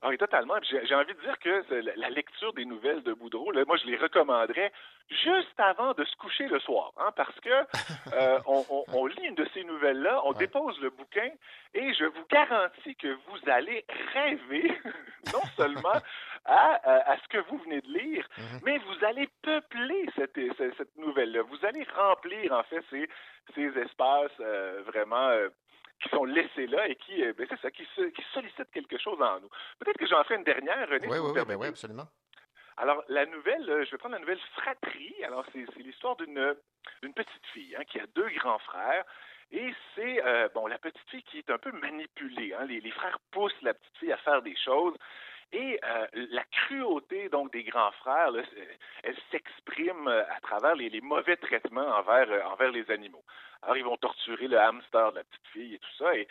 Ah oui, totalement. Puis J'ai envie de dire que la, lecture des nouvelles de Boudreau, là, moi, je les recommanderais juste avant de se coucher le soir, hein, parce que euh, on, on- on lit une de ces nouvelles-là, on dépose le bouquin, et je vous garantis que vous allez rêver, non seulement à, à- à ce que vous venez de lire, mais vous allez peupler cette, cette, cette nouvelle-là. Vous allez remplir, en fait, ces, ces espaces euh, vraiment euh, qui sont laissés là et qui, euh, ben, c'est ça, qui, se- qui sollicitent quelque chose en nous. Peut-être que j'en ferai une dernière, René.
Oui,
si
oui, oui, ben oui, absolument.
Alors, la nouvelle, euh, je vais prendre la nouvelle Fratrie. Alors, c'est l'histoire d'une d'une petite fille hein, qui a deux grands frères. Et c'est, euh, bon, la petite fille qui est un peu manipulée. hein. Les, les frères poussent la petite fille à faire des choses. Et euh, la cruauté, donc, des grands frères, elle s'exprime euh, à travers les, mauvais traitements envers, euh, envers les animaux. Alors, ils vont torturer le hamster de la petite fille et tout ça. Et,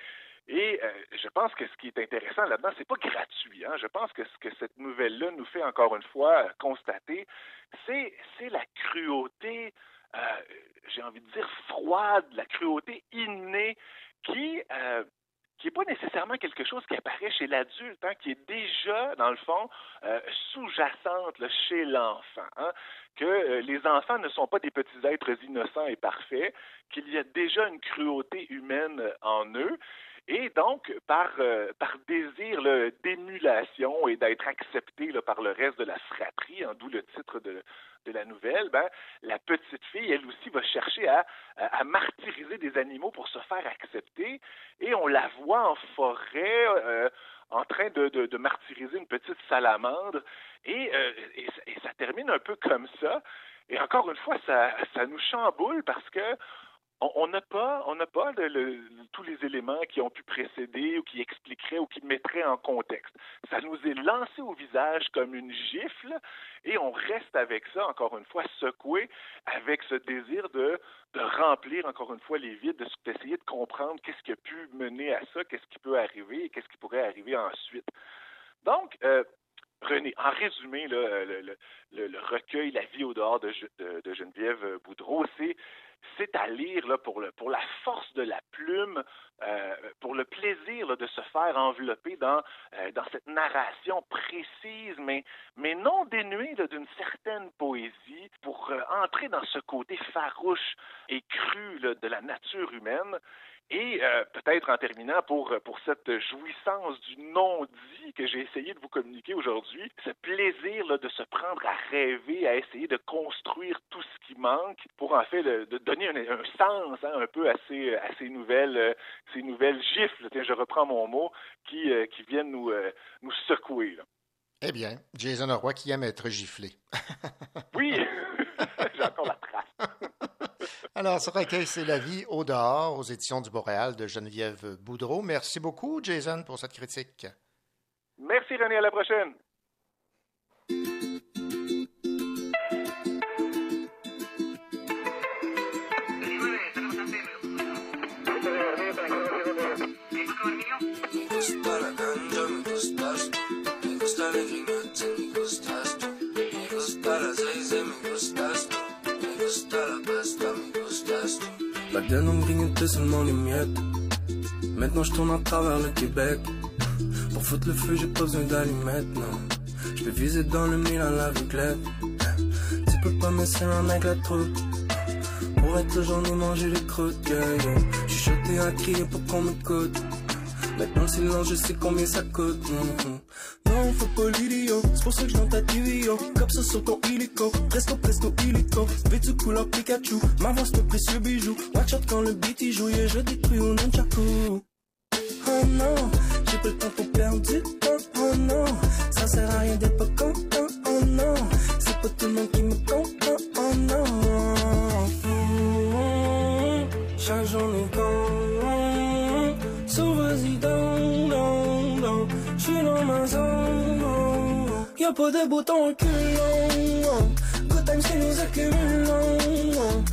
je pense que ce qui est intéressant là-dedans, c'est pas gratuit. Hein? Je pense que ce que cette nouvelle-là nous fait encore une fois constater, c'est la cruauté, j'ai envie de dire froide, la cruauté innée qui qui n'est pas nécessairement quelque chose qui apparaît chez l'adulte, hein, qui est déjà, dans le fond, euh, sous-jacente chez l'enfant. hein, que euh, les enfants ne sont pas des petits êtres innocents et parfaits, qu'il y a déjà une cruauté humaine euh, en eux. Et donc, par, euh, désir d'émulation et d'être accepté par le reste de la fratrie, hein, d'où le titre de, la nouvelle, ben, la petite fille, elle aussi, va chercher à, martyriser des animaux pour se faire accepter. Et on la voit en forêt. Euh, en train de, martyriser une petite salamandre. Et, euh, et, ça termine un peu comme ça. Et encore une fois, ça nous chamboule parce que on n'a pas, on n'a pas tous les éléments qui ont pu précéder ou qui expliqueraient ou qui mettraient en contexte. Ça nous est lancé au visage comme une gifle et on reste avec ça, encore une fois, secoué avec ce désir de, de remplir, encore une fois, les vides, d'essayer de comprendre qu'est-ce qui a pu mener à ça, qu'est-ce qui peut arriver et qu'est-ce qui pourrait arriver ensuite. Donc, euh, René, en résumé, le, recueil La vie au dehors de, Geneviève Boudreau, c'est à lire pour, la force de la plume, euh, pour le plaisir de se faire envelopper dans, euh, cette narration précise, mais, non dénuée d'une certaine poésie, pour euh, entrer dans ce côté farouche et cru de la nature humaine. Et euh, peut-être en terminant pour, pour cette jouissance du non-dit que j'ai essayé de vous communiquer aujourd'hui, ce plaisir là, de se prendre à rêver, à essayer de construire tout ce qui manque pour en fait de donner un, un sens hein, un peu à ces, à ces nouvelles, euh, ces nouvelles gifles, tiens, je reprends mon mot, qui, euh, qui viennent nous, nous secouer. Là.
Eh bien, Jason Roy qui aime être giflé.
oui, j'ai encore la trace.
Alors, ce recueil, c'est La vie au dehors aux éditions du Boréal de Geneviève Boudreau. Merci beaucoup, Jason, pour cette critique.
Merci, René. À la prochaine.
Then on grignotait seulement les miettes. Maintenant je tourne à travers le Québec. Pour foutre le feu j'ai pas besoin d'allumettes non. Je peux viser dans le mille à l'aveuglette Tu peux pas me serrer un avec la troupe. Pour être j'en ai mangé les croûtes yeah, yeah. J'suis choté à crier pour qu'on m'écoute. Maintenant le silence je sais combien ça coûte mm -hmm. Non, faut pas l'idiot, c'est pour ça que je ta TV, yo. Comme ça sur ton illico, presto, presto, illico. Vêtu couleur Pikachu, m'avance ton précieux bijou. Watch out quand le beat y joue, et je détruis au nunchaku. Oh non, j'ai pas le temps pour perdre du temps, oh non. Ça sert à rien d'être pas content, oh non. C'est pas tout le monde qui me comprend, oh non. Chaque journée quand, y'a pas de bouton reculant. Good times qui nous accumulons.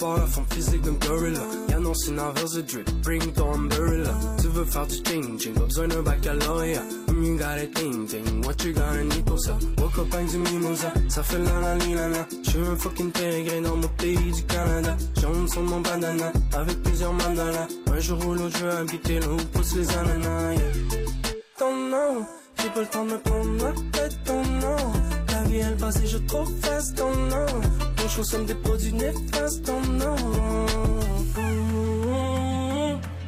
Guépard, la forme physique d'un gorilla. Y'a non, c'est l'inverse de drip, bring ton umbrella. Tu veux faire du changing, pas besoin d'un baccalauréat. Um, you got a ting ting, what you gonna need pour ça? Woke up du mimosa, ça fait la la la la. J'suis un fucking pérégré dans mon pays du Canada. Jaune sur mon bandana, avec plusieurs mandalas. Un jour ou l'autre, je habiter là où poussent les ananas, yeah. Ton nom, j'ai pas le temps de me prendre la tête. Passe et je trop fast, ton nom. Ton show somme des produits néfastes, ton nom.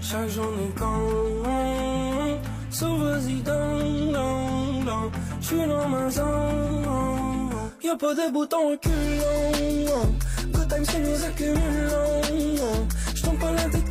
Chaque journée quand, so vas-y dans, dans, dans. J'suis dans ma zone. Y'a pas de bouton reculant. Good times qui nous accumulons. J'tombe pas la tête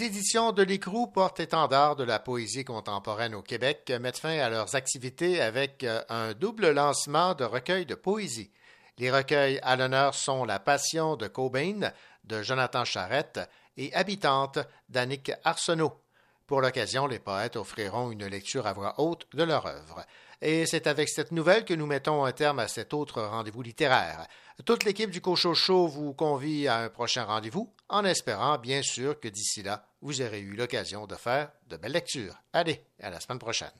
Les éditions de l'Écrou, porte-étendard de la poésie contemporaine au Québec, mettent fin à leurs activités avec euh, un double lancement de recueils de poésie. Les recueils à l'honneur sont La Passion de Cobain de Jonathan Charette et Habitante d'Annick Arsenault. Pour l'occasion, les poètes offriront une lecture à voix haute de leur œuvre. Et c'est avec cette nouvelle que nous mettons un terme à cet autre rendez-vous littéraire. Toute l'équipe du Cochocho vous convie à un prochain rendez-vous, en espérant bien sûr que d'ici là, vous aurez eu l'occasion de faire de belles lectures. Allez, à la semaine prochaine.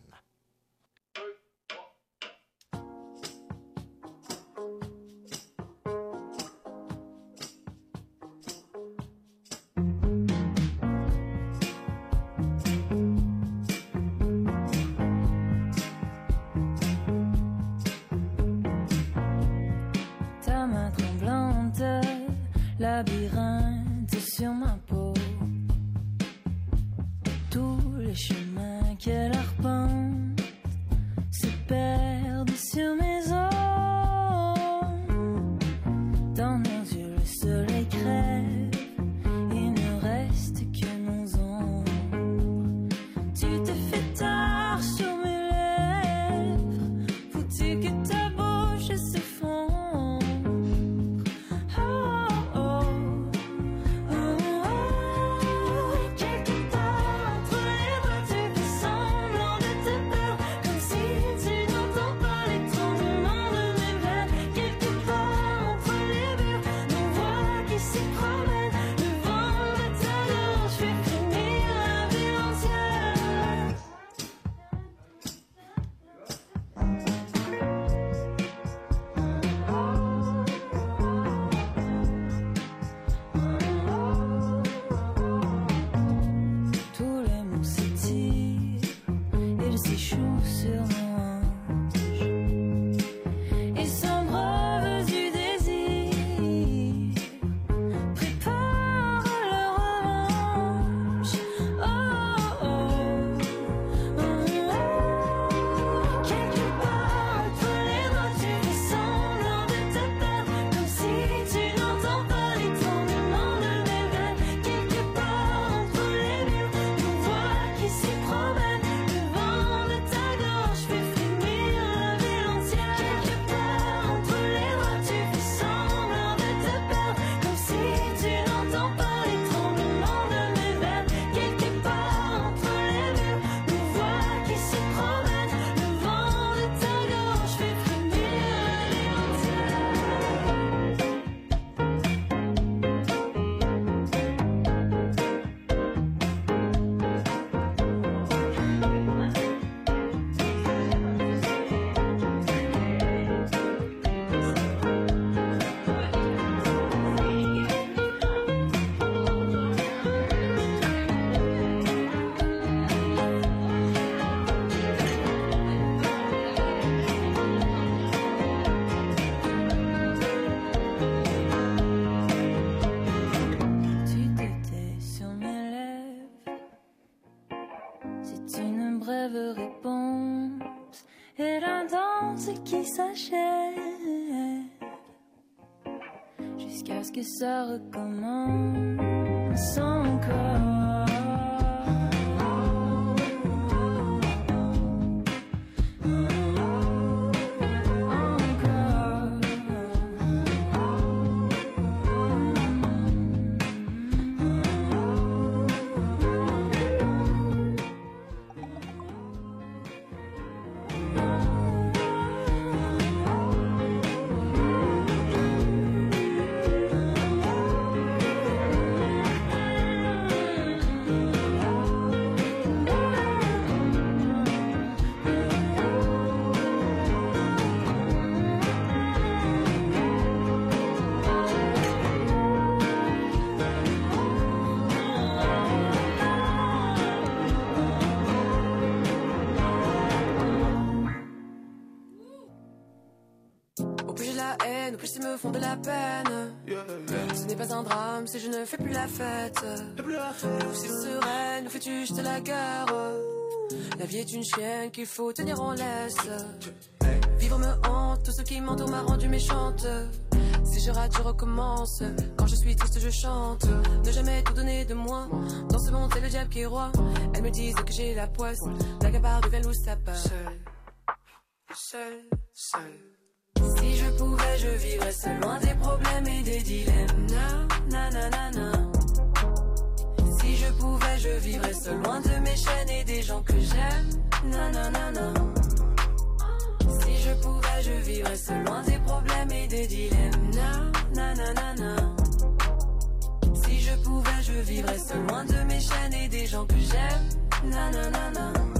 Que ça recommence
font de la peine. Ce n'est pas un drame si je ne fais plus la fête. Sereine, nous fais-tu jeter la guerre? La vie est une chienne qu'il faut tenir en laisse. Vivre me hante, tout ce qui m'entoure m'a rendu méchante. Si je rate, je recommence. Quand je suis triste, je chante. Ne jamais tout donner de moi. Dans ce monde, c'est le diable qui est roi. Elles me disent que j'ai la poisse. La gabarre de où ça. Seul, seul, seul. Si je pouvais, je vivrais seul, loin des problèmes et des dilemmes. Na, na, na, na. Si je pouvais, je vivrais seul, loin de mes chaînes et des gens que j'aime. Na, na, na, na. Si je pouvais, je vivrais seul, loin des problèmes et des dilemmes. Na, na, na, na, na. Si je pouvais, je vivrais seul, loin de mes chaînes et des gens que j'aime. Na, na, na, na.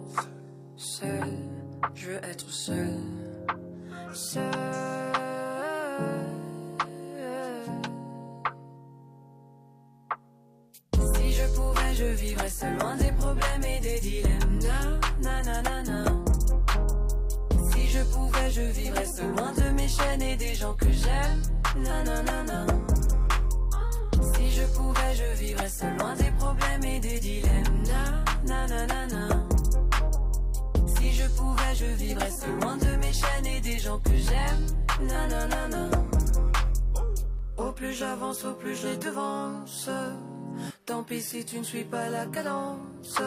seul, je veux être seul. Seul. Si je pouvais, je vivrais seul, loin des problèmes et des dilemmes. Na, na, na, na, na. Si je pouvais, je vivrais seul, loin de mes chaînes et des gens que j'aime. Na, na, na, na. Si je pouvais, je vivrais seul, loin des problèmes et des dilemmes. Na, na, na, na, na. Je pouvais, je vivrais seul, loin de mes chaînes et des gens que j'aime. Na, na, na, na. Au plus j'avance, au plus je devance. Tant pis si tu ne suis pas la cadence.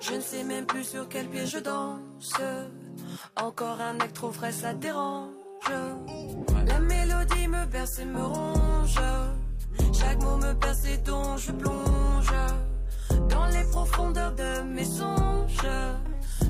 Je ne sais même plus sur quel pied je danse. Encore un acte trop frais, ça dérange. La mélodie me berce et me ronge. Chaque mot me perce et dont je plonge. Dans les profondeurs de mes songes.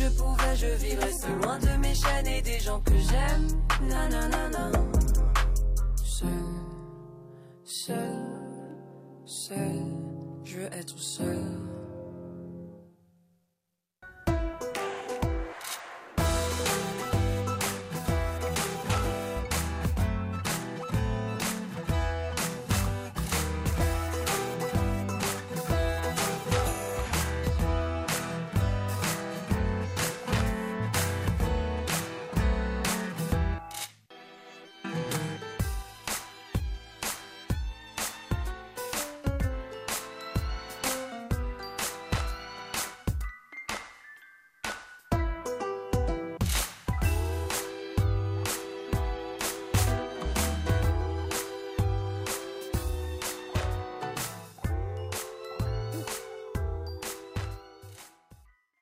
Je pouvais, je vivrais loin de mes chaînes et des gens que j'aime. Na, na, na, na. Seul, seul, seul, je veux être seul.